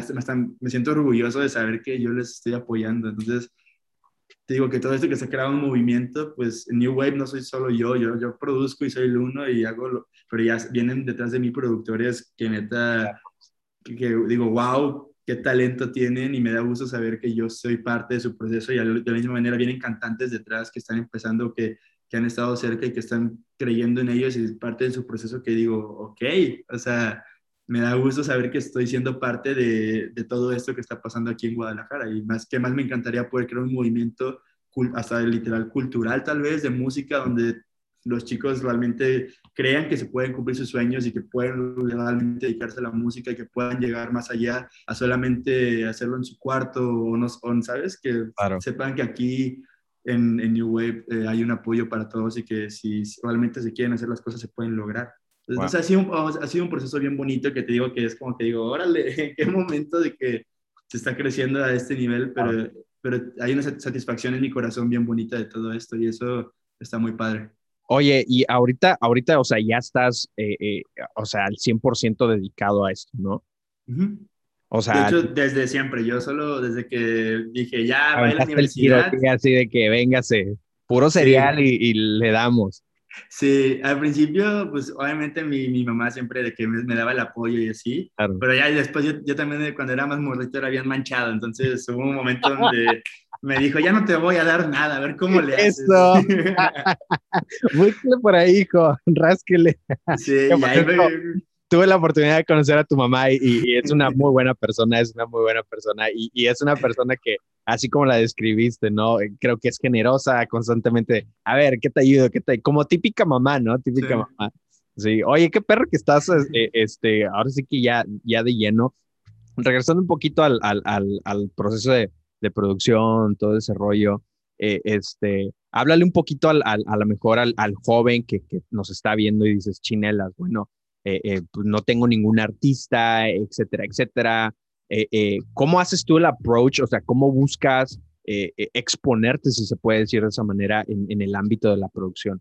me, siento orgulloso de saber que yo les estoy apoyando. Entonces, te digo que todo esto que se ha creado un movimiento, pues en New Wave no soy solo yo, yo, yo produzco y soy el uno y hago, lo, pero ya vienen detrás de mí productores que neta, que, que digo, wow, qué talento tienen y me da gusto saber que yo soy parte de su proceso y de la misma manera vienen cantantes detrás que están empezando, que que han estado cerca y que están creyendo en ellos y es parte de su proceso que digo, ok, o sea, me da gusto saber que estoy siendo parte de, de todo esto que está pasando aquí en Guadalajara y más que más me encantaría poder crear un movimiento hasta literal cultural tal vez de música donde los chicos realmente crean que se pueden cumplir sus sueños y que pueden realmente dedicarse a la música y que puedan llegar más allá a solamente hacerlo en su cuarto o no, ¿sabes? Que sepan que aquí en, New Wave eh, hay un apoyo para todos y que si realmente se quieren hacer las cosas se pueden lograr. Entonces ha, sido un, ha sido un proceso bien bonito que te digo que es como que digo, órale, en qué momento de que se está creciendo a este nivel, pero, pero hay una satisfacción en mi corazón bien bonita de todo esto y eso está muy padre. Oye, y ahorita, ahorita, o sea, ya estás, eh, eh, o sea, al 100% dedicado a esto, ¿no? O sea, de hecho, desde siempre, yo solo desde que dije, ya, va a la universidad. así de que véngase, puro cereal y, le damos. Sí, al principio, pues obviamente mi, mi mamá siempre de que me, daba el apoyo y así, pero ya después yo, yo, también cuando era más morrito era bien manchado, entonces hubo un momento donde me dijo, ya no te voy a dar nada, a ver cómo le haces. Eso. Búsquele por ahí, hijo, rásquele. Sí, ahí tuve la oportunidad de conocer a tu mamá y, es una muy buena persona, es una muy buena persona y, es una persona que así como la describiste, ¿no? Creo que es generosa constantemente. A ver, ¿qué te ayudo? ¿Qué te... Como típica mamá, ¿no? Típica mamá. Sí, oye, qué perro que estás, eh, este, ahora sí que ya, ya de lleno. Regresando un poquito al, al, al, proceso de, de, producción, todo ese rollo, eh, este, háblale un poquito al, a lo mejor al, joven que, que, nos está viendo y dices, chinelas, bueno, eh, pues no tengo ningún artista, etcétera, etcétera. ¿Cómo haces tú el approach? O sea, ¿cómo buscas exponerte, si se puede decir de esa manera, en, en el ámbito de la producción?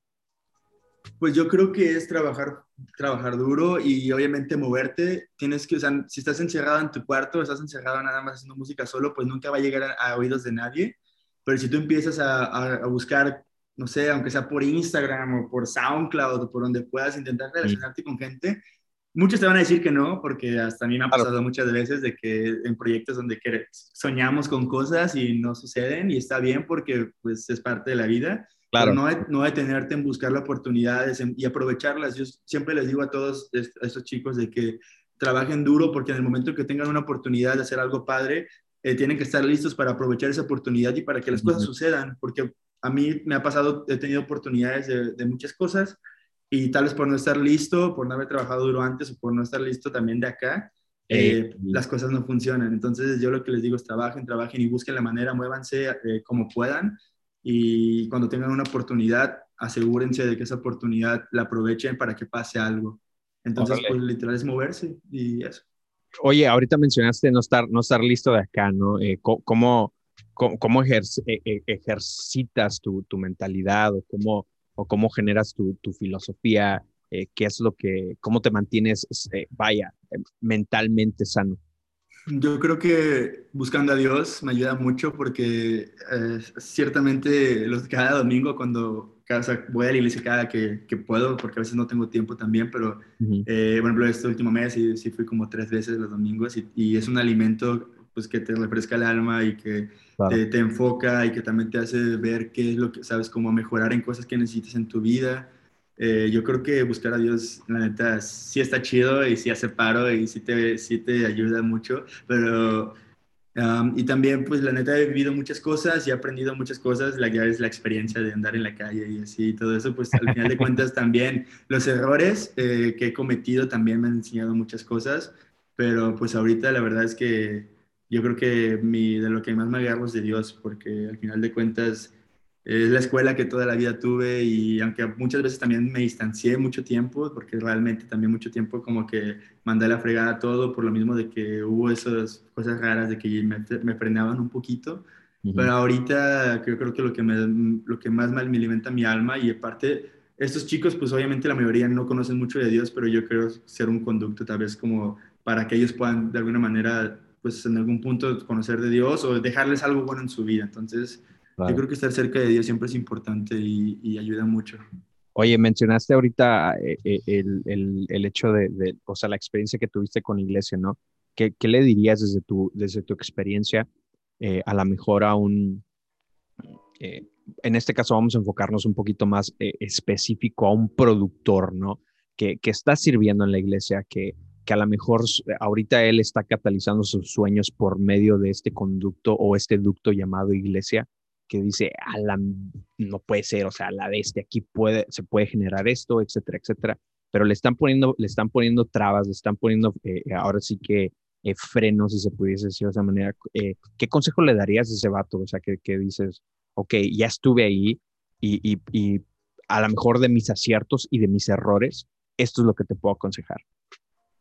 Pues yo creo que es trabajar, trabajar duro y obviamente moverte. Tienes que, o sea, si estás encerrado en tu cuarto, estás encerrado nada más haciendo música solo, pues nunca va a llegar a, oídos de nadie. Pero si tú empiezas a, a, buscar, no sé, aunque sea por Instagram o por SoundCloud o por donde puedas intentar relacionarte con gente, muchos te van a decir que no, porque hasta a mí me ha pasado muchas veces de que en proyectos donde soñamos con cosas y no suceden y está bien porque pues es parte de la vida Claro. no, no detenerte en buscar las oportunidades y aprovecharlas. Yo siempre les digo a todos estos chicos de que trabajen duro porque en el momento que tengan una oportunidad de hacer algo padre, eh, tienen que estar listos para aprovechar esa oportunidad y para que las cosas sucedan. Porque a mí me ha pasado, he tenido oportunidades de, muchas cosas y tal vez por no estar listo, por no haber trabajado duro antes o por no estar listo también de acá, eh, las cosas no funcionan. Entonces yo lo que les digo es trabajen, trabajen y busquen la manera, muévanse eh, como puedan y cuando tengan una oportunidad, asegúrense de que esa oportunidad la aprovechen para que pase algo. Entonces, pues literal es moverse y eso. Oye, ahorita mencionaste no estar, no estar listo de acá, ¿no? Eh, ¿Cómo, cómo, e, e, ejercitas tu, tu, mentalidad o cómo, o cómo generas tu, tu filosofía? Eh, ¿Qué es lo que, cómo te mantienes, eh, vaya, mentalmente sano? Yo creo que buscando a Dios me ayuda mucho porque eh, ciertamente los, cada domingo cuando voy a la iglesia cada que, que, puedo, porque a veces no tengo tiempo también, pero eh, por ejemplo este último mes sí, sí, fui como tres veces los domingos y, y, es un alimento pues que te refresca el alma y que te, te, enfoca y que también te hace ver qué es lo que sabes, cómo mejorar en cosas que necesitas en tu vida. Eh, yo creo que buscar a Dios, la neta, sí está chido y sí hace paro y sí te, sí te ayuda mucho, pero... y también, pues, la neta, he vivido muchas cosas y he aprendido muchas cosas. La ya es la experiencia de andar en la calle y así, todo eso, pues, al final de cuentas, también los errores eh, que he cometido también me han enseñado muchas cosas. Pero, pues, ahorita la verdad es que yo creo que mi, de lo que más me agarro es de Dios, porque al final de cuentas es la escuela que toda la vida tuve y aunque muchas veces también me distancié mucho tiempo, porque realmente también mucho tiempo como que mandé la fregada todo por lo mismo de que hubo esas cosas raras de que me, me frenaban un poquito. Pero ahorita yo creo que lo que, me, lo que más me alimenta mi alma y aparte, estos chicos pues obviamente la mayoría no conocen mucho de Dios, pero yo creo ser un conducto tal vez como para que ellos puedan de alguna manera pues en algún punto conocer de Dios o dejarles algo bueno en su vida. Entonces, yo creo que estar cerca de Dios siempre es importante y, ayuda mucho. Oye, mencionaste ahorita eh, eh, el, el, el, hecho de, de, o sea, la experiencia que tuviste con la iglesia, ¿no? ¿Qué, qué le dirías desde tu, desde tu experiencia eh, a la mejor a un, en este caso vamos a enfocarnos un poquito más específico a un productor, ¿no? Que, que está sirviendo en la iglesia, que, que a lo mejor ahorita él está catalizando sus sueños por medio de este conducto o este ducto llamado iglesia que dice, a la, no puede ser, o sea, la de este aquí puede, se puede generar esto, etcétera, etcétera, pero le están poniendo, le están poniendo trabas, le están poniendo, eh, ahora sí que eh, frenos, si se pudiese decir de esa manera. Eh, ¿Qué consejo le darías a ese vato? O sea, que, que dices, ok, ya estuve ahí y, y, y a lo mejor de mis aciertos y de mis errores, esto es lo que te puedo aconsejar.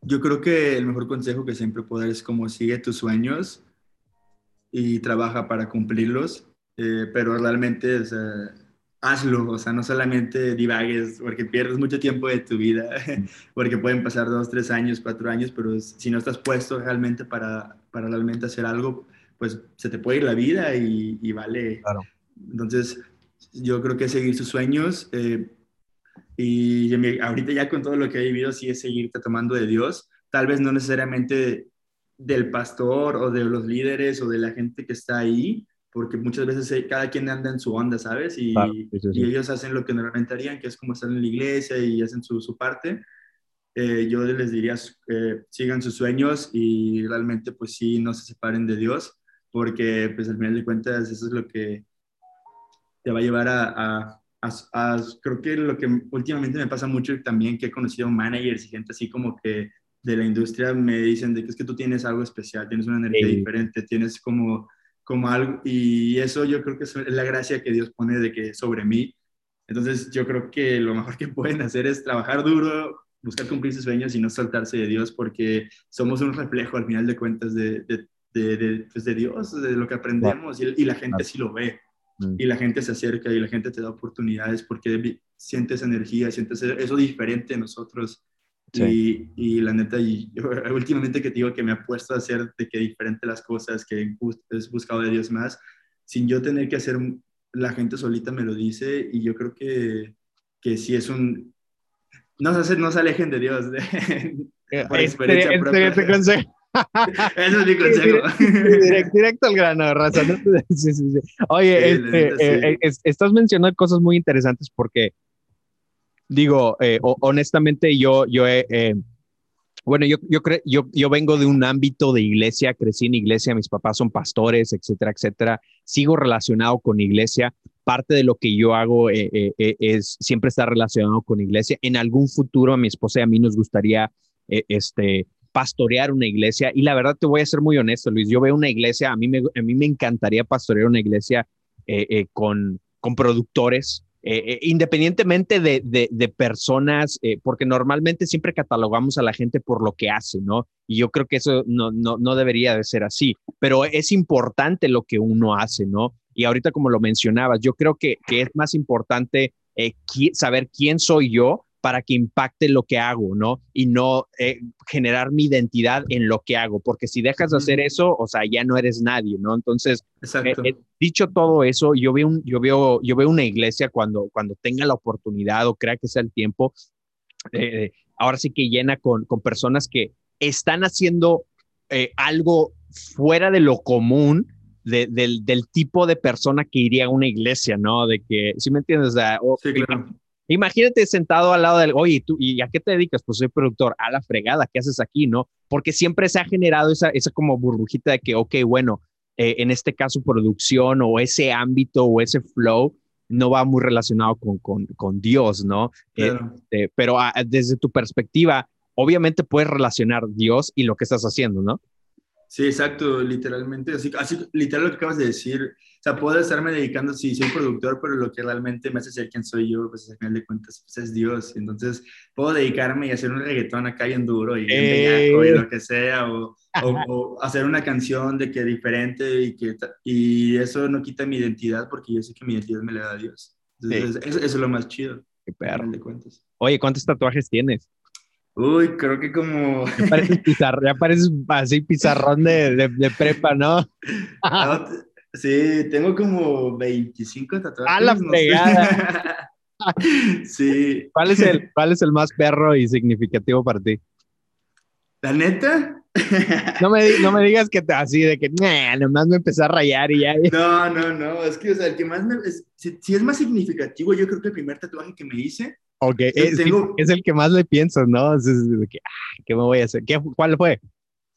Yo creo que el mejor consejo que siempre puedo dar es como sigue tus sueños y trabaja para cumplirlos eh, pero realmente, o sea, hazlo, o sea, no solamente divagues, porque pierdes mucho tiempo de tu vida, porque pueden pasar dos, tres años, cuatro años, pero si no estás puesto realmente para, para realmente hacer algo, pues se te puede ir la vida y, y vale. Claro. Entonces, yo creo que seguir sus sueños. Eh, y ahorita ya con todo lo que he vivido, sí es seguirte tomando de Dios. Tal vez no necesariamente del pastor o de los líderes o de la gente que está ahí, porque muchas veces eh, cada quien anda en su onda, ¿sabes? Y, y ellos hacen lo que normalmente harían, que es como estar en la iglesia y hacen su, su parte. Eh, yo les diría, eh, sigan sus sueños y realmente pues sí, no se separen de Dios, porque pues al final de cuentas eso es lo que te va a llevar a, a, creo que lo que últimamente me pasa mucho también que he conocido managers y gente así como que de la industria me dicen de que es que tú tienes algo especial, tienes una energía diferente, tienes como, como algo, y eso yo creo que es la gracia que Dios pone de que sobre mí. Entonces yo creo que lo mejor que pueden hacer es trabajar duro, buscar cumplir sus sueños y no saltarse de Dios, porque somos un reflejo al final de cuentas de, de, de, pues de Dios, de lo que aprendemos, y, y la gente sí lo ve. Mm. Y la gente se acerca y la gente te da oportunidades porque sientes energía, sientes eso diferente de nosotros. Y, y, la neta, y últimamente que te digo que me ha puesto a hacer de que diferente las cosas, que he buscado de Dios más, sin yo tener que hacer, la gente solita me lo dice y yo creo que, que sí es un... No se, no se alejen de Dios, de, eh, por este, experiencia este, propia. Este consejo. Eso es mi consejo. Directo, al grano, raza. Oye, este, eh, eh, estás mencionando cosas muy interesantes porque, digo, eh, honestamente, yo, yo he. bueno, yo, yo, creo, yo, yo vengo de un ámbito de iglesia, crecí en iglesia, mis papás son pastores, etcétera, etcétera. Sigo relacionado con iglesia. Parte de lo que yo hago es siempre estar relacionado con iglesia. En algún futuro a mi esposa y a mí nos gustaría este, pastorear una iglesia. Y la verdad te voy a ser muy honesto, Luis, yo veo una iglesia, a mí me, a mí me encantaría pastorear una iglesia eh, eh, con, con productores, eh, independientemente de, de, personas, porque normalmente siempre catalogamos a la gente por lo que hace, ¿no? Y yo creo que eso no, no, no debería de ser así, pero es importante lo que uno hace, ¿no? Y ahorita como lo mencionabas, yo creo que, que es más importante saber quién soy yo para que impacte lo que hago, ¿no? Y no eh, generar mi identidad en lo que hago, porque si dejas de hacer eso, o sea, ya no eres nadie, ¿no? Entonces, eh, eh, dicho todo eso, yo veo, un, yo, veo, yo veo una iglesia cuando, cuando tenga la oportunidad o crea que sea el tiempo, ahora sí que llena con, con personas que están haciendo algo fuera de lo común, del, del, tipo de persona que iría a una iglesia, ¿no? De que, ¿sí me entiendes? O sí, claro. Imagínate sentado al lado del, oye, ¿tú, ¿y a qué te dedicas? Pues soy productor, a la fregada, ¿qué haces aquí? ¿No? Porque siempre se ha generado esa, esa como burbujita de que, ok, bueno, eh, en este caso producción o ese ámbito o ese flow no va muy relacionado con, con, con Dios, ¿no? Este, pero ah, desde tu perspectiva, obviamente puedes relacionar Dios y lo que estás haciendo, ¿no? Sí, exacto, literalmente, así, así literal lo que acabas de decir, o sea, puedo estarme dedicando, sí, soy productor, pero lo que realmente me hace ser quien soy yo, pues al final de cuentas, pues es Dios, entonces puedo dedicarme y hacer un reggaetón acá en duro y, en y lo que sea, o, o, hacer una canción de que diferente y que, y eso no quita mi identidad porque yo sé que mi identidad me la da Dios, entonces eso, es lo más chido. Qué perro. De cuentas. Oye, ¿cuántos tatuajes tienes? Uy, creo que como... Ya pareces, ya pareces así pizarrón de, de, prepa, ¿no? sí, tengo como 25 tatuajes. ¡A la fregada! sí. ¿Cuál es, el, ¿Cuál es el más perro y significativo para ti? ¿La neta? No me, no me digas que te, así de que nomás me empecé a rayar y ya. No, no, no. Es que, o sea, el que más me. si, si, es más significativo, yo creo que el primer tatuaje que me hice Ok, es, es, el que más le pienso, ¿no? Es, que, ah, ¿Qué me voy a hacer? ¿Qué, ¿Cuál fue?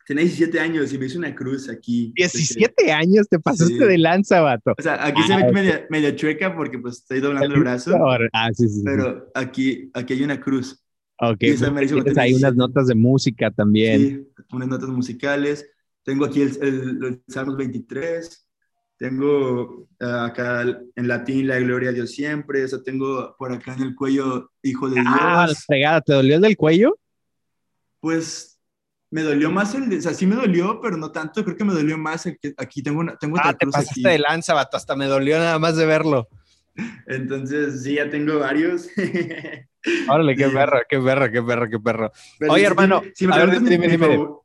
Tenía 17 años y me hice una cruz aquí. 17 años te pasaste de lanza, vato. O sea, aquí se ve medio, medio, chueca porque pues estoy doblando el brazo. Ah, sí, sí. Pero aquí, aquí hay una cruz. Ok. Tienes ahí unas notas de música también. Sí, unas notas musicales. Tengo aquí el, el, el Salmos 23. Tengo eh, acá en latín la gloria a Dios siempre. Eso tengo por acá en el cuello Hijo de ah, Dios. Ah, ¿te dolió el del cuello? Pues me dolió más el, de, o sea, sí me dolió, pero no tanto. Creo que me dolió más el que aquí tengo una, tengo Ah, te pasaste de lanza, vato. Hasta me dolió nada más de verlo. Entonces, sí, ya tengo varios. Órale, qué perro, qué perro, qué perro, qué perro. Oye, hermano, si me, preguntas, mi,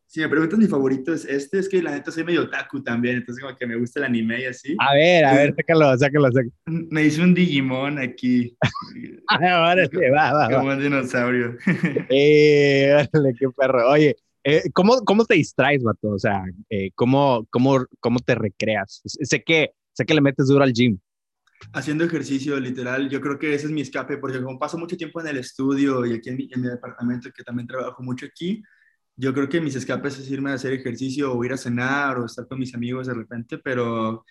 si me preguntas mi favorito es este, es que la neta soy medio otaku también, entonces como que me gusta el anime y así. A ver, a ver, sácalo, sácalo, sácalo. Me hice un Digimon aquí. Órale, va, va. Como un dinosaurio. eh, órale, qué perro. Oye, eh, ¿cómo, ¿cómo te distraes, vato? O sea, eh, ¿cómo, cómo, ¿cómo te recreas? Sé que, sé que le metes duro al gym haciendo ejercicio, literal. Yo creo que ese es mi escape, porque como paso mucho tiempo en el estudio y aquí en mi, departamento, que también trabajo mucho aquí, yo creo que mis escapes es irme a hacer ejercicio o ir a cenar o estar con mis amigos de repente, pero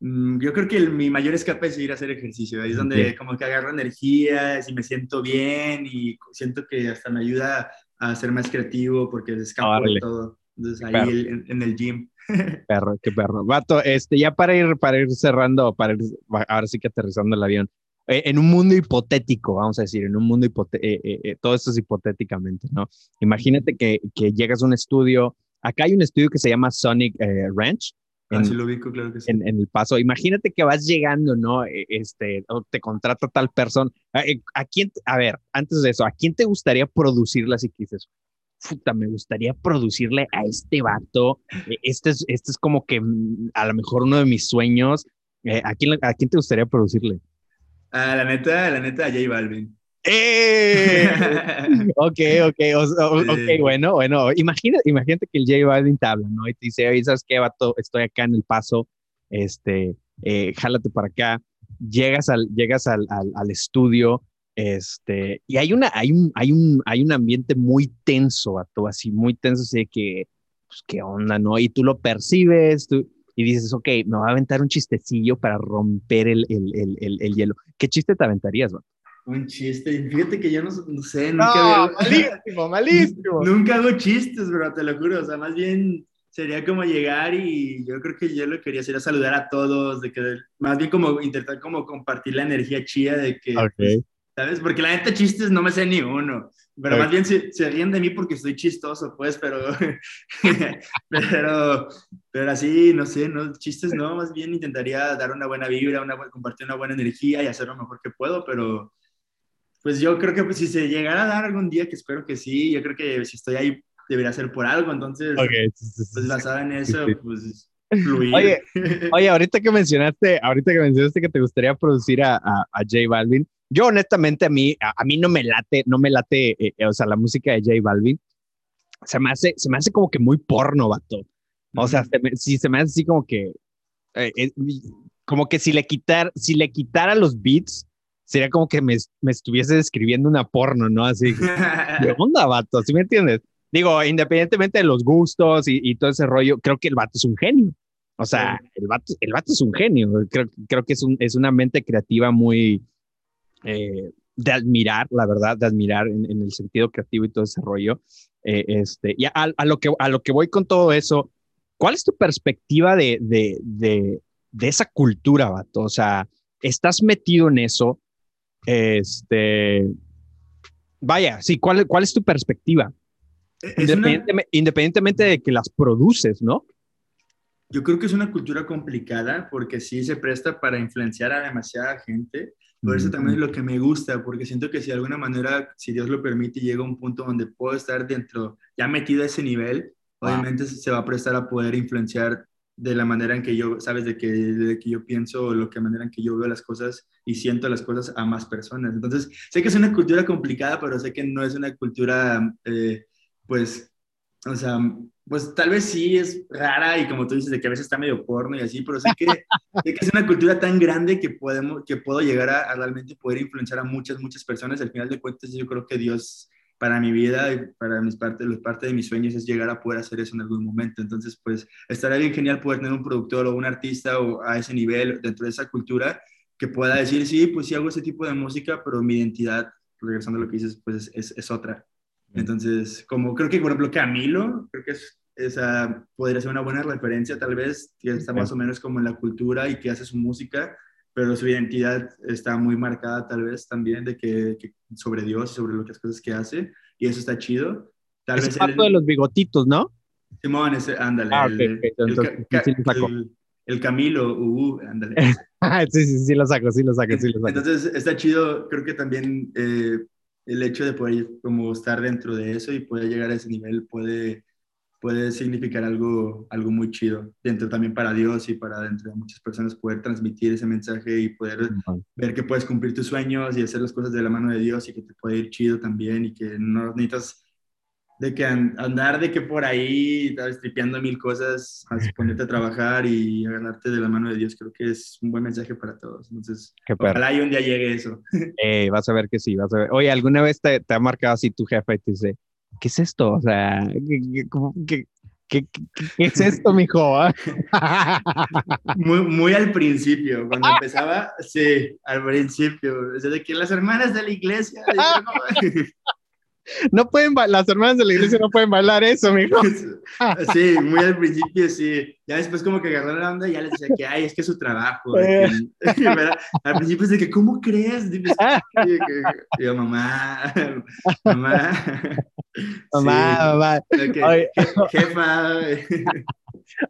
mm, yo creo que mi mayor escape es ir a hacer ejercicio. Ahí es donde como que agarro energías y me siento bien y siento que hasta me ayuda a ser más creativo porque escapo de todo. Entonces ahí en, el gym. Perro, qué perro. Vato, este, ya para ir, para ir cerrando, para ir, ahora sí que aterrizando el avión. Eh, en un mundo hipotético, vamos a decir, en un mundo hipotético, eh, eh, todo esto es hipotéticamente, ¿no? Imagínate que, que, llegas a un estudio, acá hay un estudio que se llama Sonic Ranch. Ah, en, lo ubico, claro que sí. En, el paso. Imagínate que vas llegando, ¿no? E, este, o te contrata tal persona. ¿A, ¿A, quién, a ver, antes de eso, ¿a quién te gustaría producirla si quieres? Puta, me gustaría producirle a este vato. E, este es, este es como que mm, a lo mejor uno de mis sueños. ¿a, quién, ¿A quién te gustaría producirle? Ah, la neta, la neta, J Balvin. ¡Eh! ok, ok, ok, bueno, bueno, imagina, imagínate que el J Balvin te habla, ¿no? Y te dice, oye, ¿sabes qué, vato? Estoy acá en el paso, este, eh, jálate para acá, llegas al, llegas al, al, estudio, este, y hay una, hay un, hay un, hay un ambiente muy tenso, vato, así, muy tenso, así de que, pues, ¿qué onda, no? Y tú lo percibes, tú, y dices, ok, me va a aventar un chistecillo para romper el, el, el, el hielo. ¿Qué chiste te aventarías, man? Un chiste. Fíjate que yo no, no sé, nunca. No, malísimo, malísimo. nunca hago chistes, bro, te lo juro. O sea, más bien sería como llegar y yo creo que yo lo quería hacer a saludar a todos, de que más bien como intentar como compartir la energía chía de que, okay. ¿sabes? Porque la neta chistes no me sé ni uno. Pero más bien se, se, ríen de mí porque estoy chistoso, pues, pero, pero, pero así, no sé, no, chistes no, más bien intentaría dar una buena vibra, una, compartir una buena energía y hacer lo mejor que puedo, pero pues yo creo que pues, si se llegara a dar algún día, que espero que sí, yo creo que si estoy ahí debería ser por algo, entonces, pues basado en eso, pues fluir. Oye, oye, ahorita que mencionaste, ahorita que mencionaste que te gustaría producir a, a, a J Balvin, yo honestamente a mí, a, mí no me late, no me late, eh, eh, o sea, la música de J Balvin, se me hace, se me hace como que muy porno, vato. O sea, si se me hace así como que, eh, como que si le quitar, si le quitara los beats, sería como que me, me estuviese describiendo una porno, ¿no? Así, ¿qué onda, vato? ¿Sí me entiendes? Digo, independientemente de los gustos y, y, todo ese rollo, creo que el vato es un genio. O sea, el vato, el vato es un genio. Creo, creo que es, un, es una mente creativa muy, eh, de admirar, la verdad, de admirar en, el sentido creativo y todo ese rollo. Eh, este, y a, lo que, a lo que voy con todo eso, ¿cuál es tu perspectiva de, de, de, esa cultura, vato? O sea, estás metido en eso. Este, vaya, sí, ¿cuál, cuál es tu perspectiva? Independientemente, independientemente de que las produces, ¿no? Yo creo que es una cultura complicada porque sí se presta para influenciar a demasiada gente por eso también es lo que me gusta, porque siento que si de alguna manera, si Dios lo permite, llega a un punto donde puedo estar dentro, ya metido a ese nivel, obviamente se va a prestar a poder influenciar de la manera en que yo, sabes, de que, de que yo pienso, lo que manera en que yo veo las cosas y siento las cosas a más personas. Entonces, sé que es una cultura complicada, pero sé que no es una cultura, eh, pues, o sea, pues tal vez sí es rara y como tú dices, de que a veces está medio porno y así, pero sé que, que es una cultura tan grande que, podemos, que puedo llegar a, realmente poder influenciar a muchas, muchas personas. Al final de cuentas, yo creo que Dios para mi vida y para mis parte, parte de mis sueños es llegar a poder hacer eso en algún momento. Entonces, pues estaría bien genial poder tener un productor o un artista o a ese nivel dentro de esa cultura que pueda decir, sí, pues sí hago ese tipo de música, pero mi identidad, regresando a lo que dices, pues es, es otra. Entonces, como creo que, por ejemplo, Camilo, creo que es, esa podría ser una buena referencia, tal vez, que está más o menos como en la cultura y que hace su música, pero su identidad está muy marcada, tal vez, también de que, sobre Dios y sobre las cosas que hace, y eso está chido. Tal es vez parte de los bigotitos, ¿no? Simón, ese, ándale. Ah, el, el, Camilo, uh, ándale. sí, sí, sí lo saco, sí lo saco, sí lo saco. Entonces, está chido, creo que también eh, el hecho de poder como estar dentro de eso y poder llegar a ese nivel puede, puede significar algo, algo muy chido dentro también para Dios y para dentro de muchas personas poder transmitir ese mensaje y poder ver que puedes cumplir tus sueños y hacer las cosas de la mano de Dios y que te puede ir chido también y que no necesitas de que andar de que por ahí, tripeando mil cosas, ponerte a trabajar y agarrarte de la mano de Dios, creo que es un buen mensaje para todos. Entonces, ojalá y un día llegue eso. Eh, vas a ver que sí, vas a ver. Oye, ¿alguna vez te, te ha marcado así tu jefe y te dice, ¿qué es esto? O sea, ¿qué, qué, es esto, mijo? muy, muy al principio, cuando empezaba, sí, al principio, desde que las hermanas de la iglesia... no pueden las hermanas de la iglesia no pueden bailar eso, mijo. Sí, muy al principio, sí. Ya después como que agarró la onda y ya les decía que, ay, es que es su trabajo. Eh. al principio es de que, ¿cómo crees? Y yo, mamá, mamá. Mamá, mamá. Oye, jefa.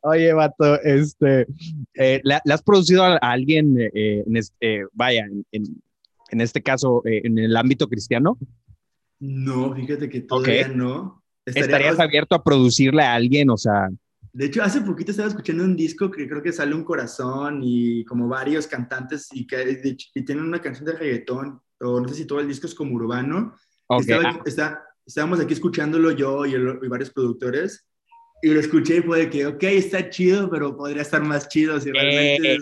Oye, vato, este, eh, ¿le, has producido a, alguien, eh, en este, vaya, en, en, este caso, en el ámbito cristiano? No, fíjate que todavía no. ¿Estarías abierto a producirle a alguien? O sea. De hecho, hace poquito estaba escuchando un disco que creo que sale un corazón y como varios cantantes y que y tienen una canción de reggaetón, o no sé si todo el disco es como urbano. Okay. está, estábamos aquí escuchándolo yo y, varios productores y lo escuché y fue de que, ok, está chido, pero podría estar más chido si realmente... Eh,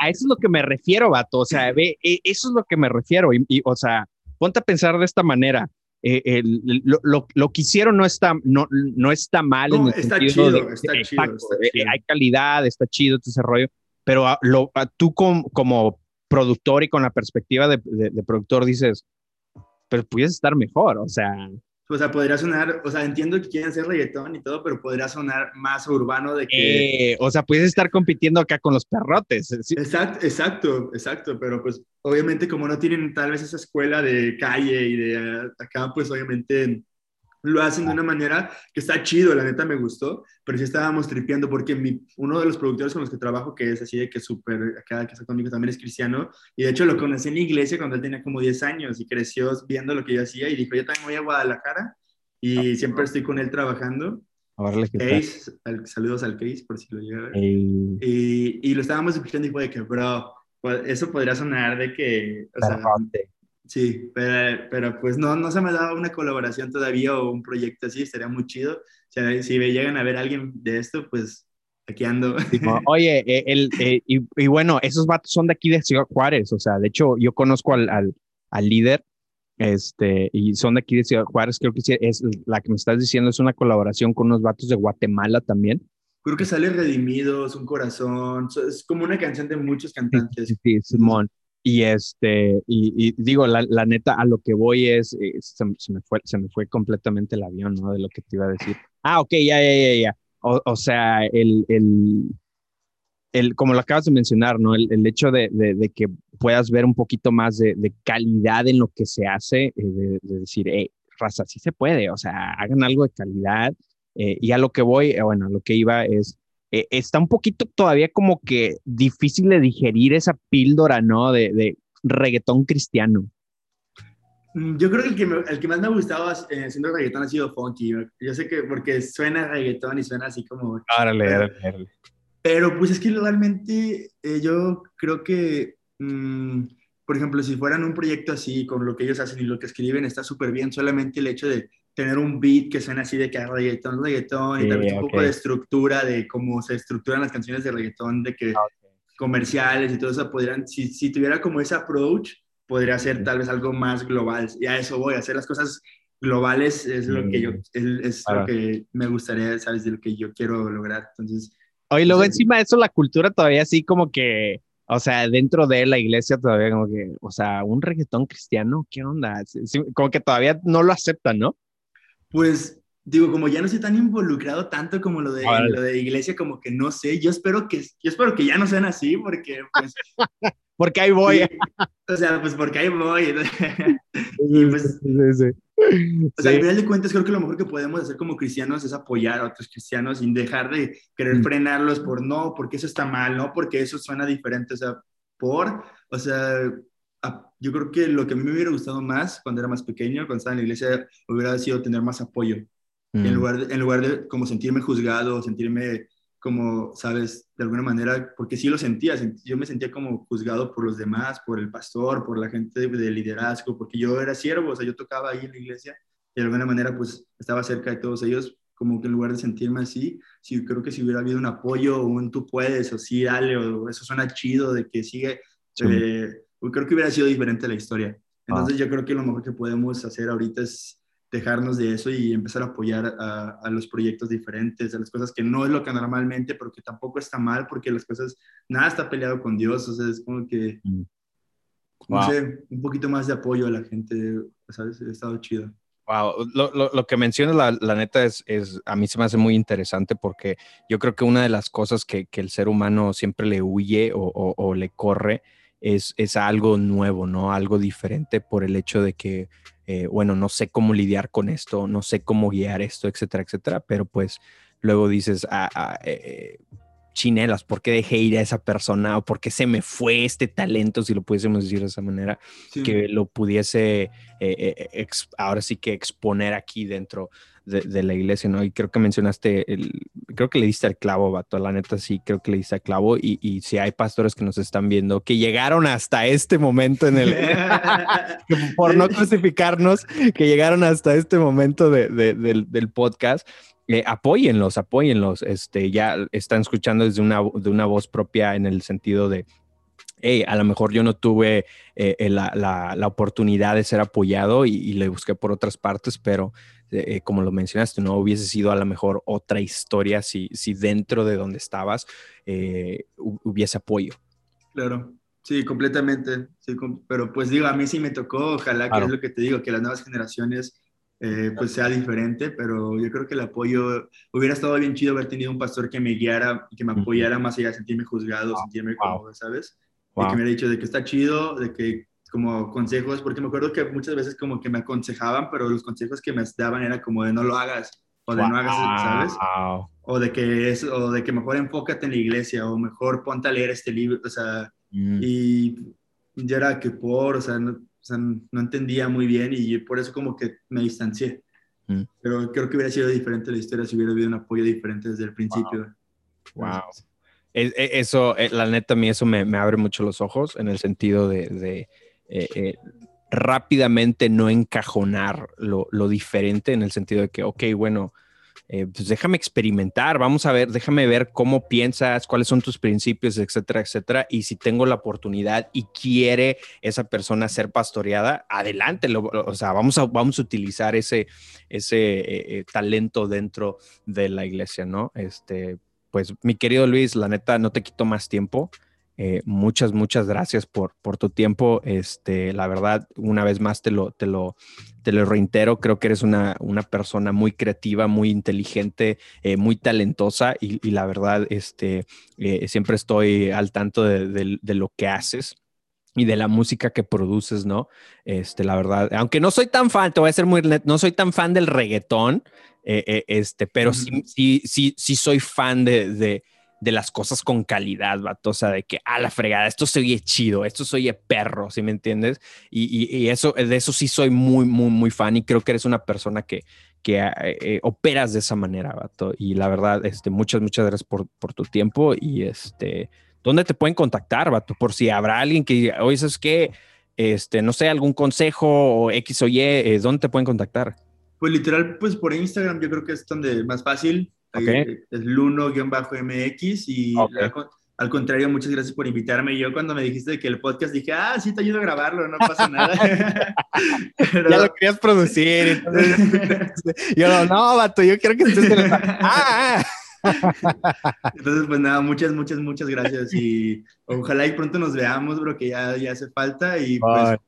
a eso es lo que me refiero, vato. O sea, ve, e, eso es lo que me refiero. y o sea, ponte a pensar de esta manera. Eh, lo, lo, lo, que hicieron no está, no, no está mal. en el está, chido, de, está, chido, eh, hay calidad, está chido ese rollo, pero lo, tú como, como, productor y con la perspectiva de, de, productor dices, pero puedes estar mejor, o sea, o sea, podría sonar, o sea, entiendo que quieren hacer reggaetón y todo, pero podría sonar más urbano de que... Eh, o sea, puedes estar compitiendo acá con los perrotes. Exacto, exacto, exacto, pero pues obviamente como no tienen tal vez esa escuela de calle y de acá, pues obviamente lo hacen de una manera que está chido, la neta me gustó, pero sí estábamos tripeando porque mi, uno de los productores con los que trabajo, que es así de que súper, acá que está conmigo también es cristiano, y de hecho lo conocí en la iglesia cuando él tenía como 10 años y creció viendo lo que yo hacía y dijo, yo también voy a Guadalajara y ah, siempre estoy con él trabajando. A verle Case, saludos al Case por si lo llega a ver. Y, y, lo estábamos escuchando y fue de que, bro, pues, eso podría sonar de que... O sea, Sí, pero, pero, pues no, no se me ha dado una colaboración todavía o un proyecto así, estaría muy chido. O sea, si me llegan a ver alguien de esto, pues aquí ando. Oye, eh, el, eh, y, y, bueno, esos vatos son de aquí de Ciudad Juárez, o sea, de hecho yo conozco al, al, al líder, este, y son de aquí de Ciudad Juárez, creo que es la que me estás diciendo, es una colaboración con unos vatos de Guatemala también. Creo que sale Redimidos, Un Corazón, es como una canción de muchos cantantes. Sí, sí, Simón. Y este, y, digo, la, la, neta, a lo que voy es, eh, se, me fue, se me fue completamente el avión, ¿no? De lo que te iba a decir. Ah, ok, ya, ya, ya, ya. O, o sea, el, el, el, como lo acabas de mencionar, ¿no? El, el hecho de, de, de, que puedas ver un poquito más de, de calidad en lo que se hace, eh, de, decir, hey, raza, sí se puede, o sea, hagan algo de calidad. Eh, y a lo que voy, bueno, a lo que iba es, eh, está un poquito todavía como que difícil de digerir esa píldora, ¿no? De, de reggaetón cristiano. Mm, yo creo que el que, el que más me ha gustado eh, haciendo reggaetón ha sido Funky. Yo sé que porque suena reggaetón y suena así como... Árale, árale, Pero pues es que realmente eh, yo creo que, mm, por ejemplo, si fueran un proyecto así, con lo que ellos hacen y lo que escriben, está súper bien. Solamente el hecho de tener un beat que suena así de que reggaetón, reggaetón, y también un poco de estructura, de cómo se estructuran las canciones de reggaetón, de que ah, comerciales y todo eso, podrían, si, si tuviera como ese approach, podría ser tal vez algo más global. Y a eso voy, a hacer las cosas globales es lo que yo, es, lo que me gustaría, ¿sabes? De lo que yo quiero lograr. Entonces... Oye, luego encima de eso, la cultura todavía así como que... O sea, dentro de la iglesia todavía como que, o sea, un reggaetón cristiano, ¿qué onda? como que todavía no lo aceptan, ¿no? Pues digo, como ya no estoy tan involucrado tanto como lo de, lo de iglesia, como que no sé, yo espero que, yo espero que ya no sean así, porque pues... porque ahí voy. o sea, pues porque ahí voy. y pues, O sea, al final de cuentas, creo que lo mejor que podemos hacer como cristianos es apoyar a otros cristianos sin dejar de querer mm. frenarlos por no, porque eso está mal, no, porque eso suena diferente, o sea, por, o sea, yo creo que lo que a mí me hubiera gustado más cuando era más pequeño, cuando estaba en la iglesia, hubiera sido tener más apoyo. En, mm. lugar de, en lugar de como sentirme juzgado, sentirme como, sabes, de alguna manera, porque sí lo sentía, yo me sentía como juzgado por los demás, por el pastor, por la gente de, liderazgo, porque yo era siervo, o sea, yo tocaba ahí en la iglesia y de alguna manera pues estaba cerca de todos ellos, como que en lugar de sentirme así, sí creo que si hubiera habido un apoyo un tú puedes o sí, dale, o eso suena chido de que sigue, eh, creo que hubiera sido diferente la historia. Entonces ah. yo creo que lo mejor que podemos hacer ahorita es dejarnos de eso y empezar a apoyar a, a, los proyectos diferentes, a las cosas que no es lo que normalmente, pero que tampoco está mal, porque las cosas, nada está peleado con Dios, o sea, es como que, mm. no sé, un poquito más de apoyo a la gente, ¿sabes? Ha estado chido. Wow, lo, lo, lo que mencionas, la, la, neta, es, es, a mí se me hace muy interesante porque yo creo que una de las cosas que, que el ser humano siempre le huye o, o, o le corre es, es, algo nuevo, ¿no? Algo diferente por el hecho de que eh, bueno, no sé cómo lidiar con esto, no sé cómo guiar esto, etcétera, etcétera, pero pues luego dices, ah, ah, eh, chinelas, ¿por qué dejé ir a esa persona o por qué se me fue este talento, si lo pudiésemos decir de esa manera, que lo pudiese eh, ahora sí que exponer aquí dentro de, la iglesia, ¿no? Y creo que mencionaste, el, creo que le diste al clavo, vato, la neta sí, creo que le diste al clavo. Y, y si hay pastores que nos están viendo, que llegaron hasta este momento en el, por no clasificarnos, que llegaron hasta este momento de, del, del, podcast, eh, apóyenlos, apóyenlos. Este, ya están escuchando desde una, de una voz propia en el sentido de, hey, a lo mejor yo no tuve eh, eh, la, la, la, oportunidad de ser apoyado y, y, le busqué por otras partes, pero eh, como lo mencionaste, no hubiese sido a lo mejor otra historia si, si dentro de donde estabas eh, hubiese apoyo. Claro, sí, completamente. Sí, pero pues digo, a mí sí me tocó, ojalá que es lo que te digo, que las nuevas generaciones eh, pues sea diferente, pero yo creo que el apoyo, hubiera estado bien chido haber tenido un pastor que me guiara, que me apoyara más allá de sentirme juzgado, sentirme cómodo, ¿sabes? Y que me hubiera dicho de que está chido, de que como consejos, porque me acuerdo que muchas veces como que me aconsejaban, pero los consejos que me daban era como de no lo hagas o de no hagas, ¿sabes? O de que es, o de que mejor enfócate en la iglesia o mejor ponte a leer este libro, o sea, mm. y ya era que por, o sea, no, o sea, no entendía muy bien y por eso como que me distancié. Mm. Pero creo que hubiera sido diferente la historia si hubiera habido un apoyo diferente desde el principio. Wow. E, eso, eh, la neta, a mí eso me, me, abre mucho los ojos en el sentido de, de eh, eh, rápidamente no encajonar lo, diferente en el sentido de que, ok, bueno, eh, pues déjame experimentar, vamos a ver, déjame ver cómo piensas, cuáles son tus principios, etcétera, etcétera. Y si tengo la oportunidad y quiere esa persona ser pastoreada, adelante, lo, o sea, vamos a, vamos a utilizar ese, ese talento dentro de la iglesia, ¿no? Este, pues mi querido Luis, la neta, no te quito más tiempo. Eh, muchas, muchas gracias por, por tu tiempo. Este, la verdad, una vez más te lo, te lo, te lo reitero, creo que eres una, una persona muy creativa, muy inteligente, eh, muy talentosa y, y, la verdad, este, eh, siempre estoy al tanto de, de, de, lo que haces y de la música que produces, ¿no? Este, la verdad, aunque no soy tan fan, te voy a ser muy, no soy tan fan del reggaetón, este, pero sí, sí, sí, sí soy fan de de las cosas con calidad, vato. O sea, de que, a la fregada, esto se oye chido, esto se oye perro, ¿sí me entiendes? Y, y, eso, de eso sí soy muy, muy, muy fan y creo que eres una persona que, que eh, eh, operas de esa manera, vato. Y la verdad, este, muchas, muchas gracias por, por tu tiempo y este, ¿dónde te pueden contactar, vato? Por si habrá alguien que oye, ¿sabes qué? Este, no sé, algún consejo o X o Y, eh, ¿dónde te pueden contactar? Pues literal, pues por Instagram yo creo que es donde más fácil. Okay. Es Luno-MX y okay. al, al, contrario, muchas gracias por invitarme. Yo cuando me dijiste que el podcast dije, ah, sí, te ayudo a grabarlo, no pasa nada. Pero... Ya lo querías producir. Entonces, yo no, no, vato, yo quiero que estés... En ah, ah. Entonces, pues nada, muchas, muchas, muchas gracias y ojalá y pronto nos veamos, bro, que ya, ya hace falta y pues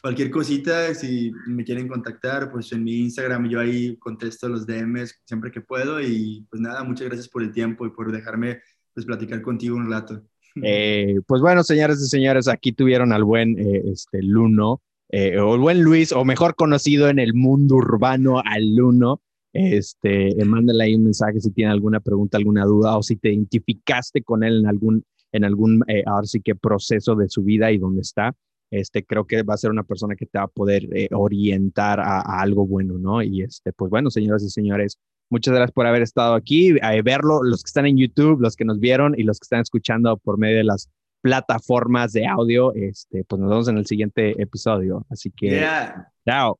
cualquier cosita, si me quieren contactar, pues en mi Instagram yo ahí contesto los DMs siempre que puedo y pues nada, muchas gracias por el tiempo y por dejarme pues platicar contigo un rato. Eh, pues bueno, señores y señores, aquí tuvieron al buen eh, este, Luno, eh, o el buen Luis, o mejor conocido en el mundo urbano, al Luno. Este, mándale ahí un mensaje si tiene alguna pregunta, alguna duda, o si te identificaste con él en algún, en algún, ahora sí que proceso de su vida y dónde está este, creo que va a ser una persona que te va a poder eh, orientar a, a, algo bueno, ¿no? Y este, pues bueno, señoras y señores, muchas gracias por haber estado aquí, a verlo, los que están en YouTube, los que nos vieron y los que están escuchando por medio de las plataformas de audio, este, pues nos vemos en el siguiente episodio. Así que, yeah. chao.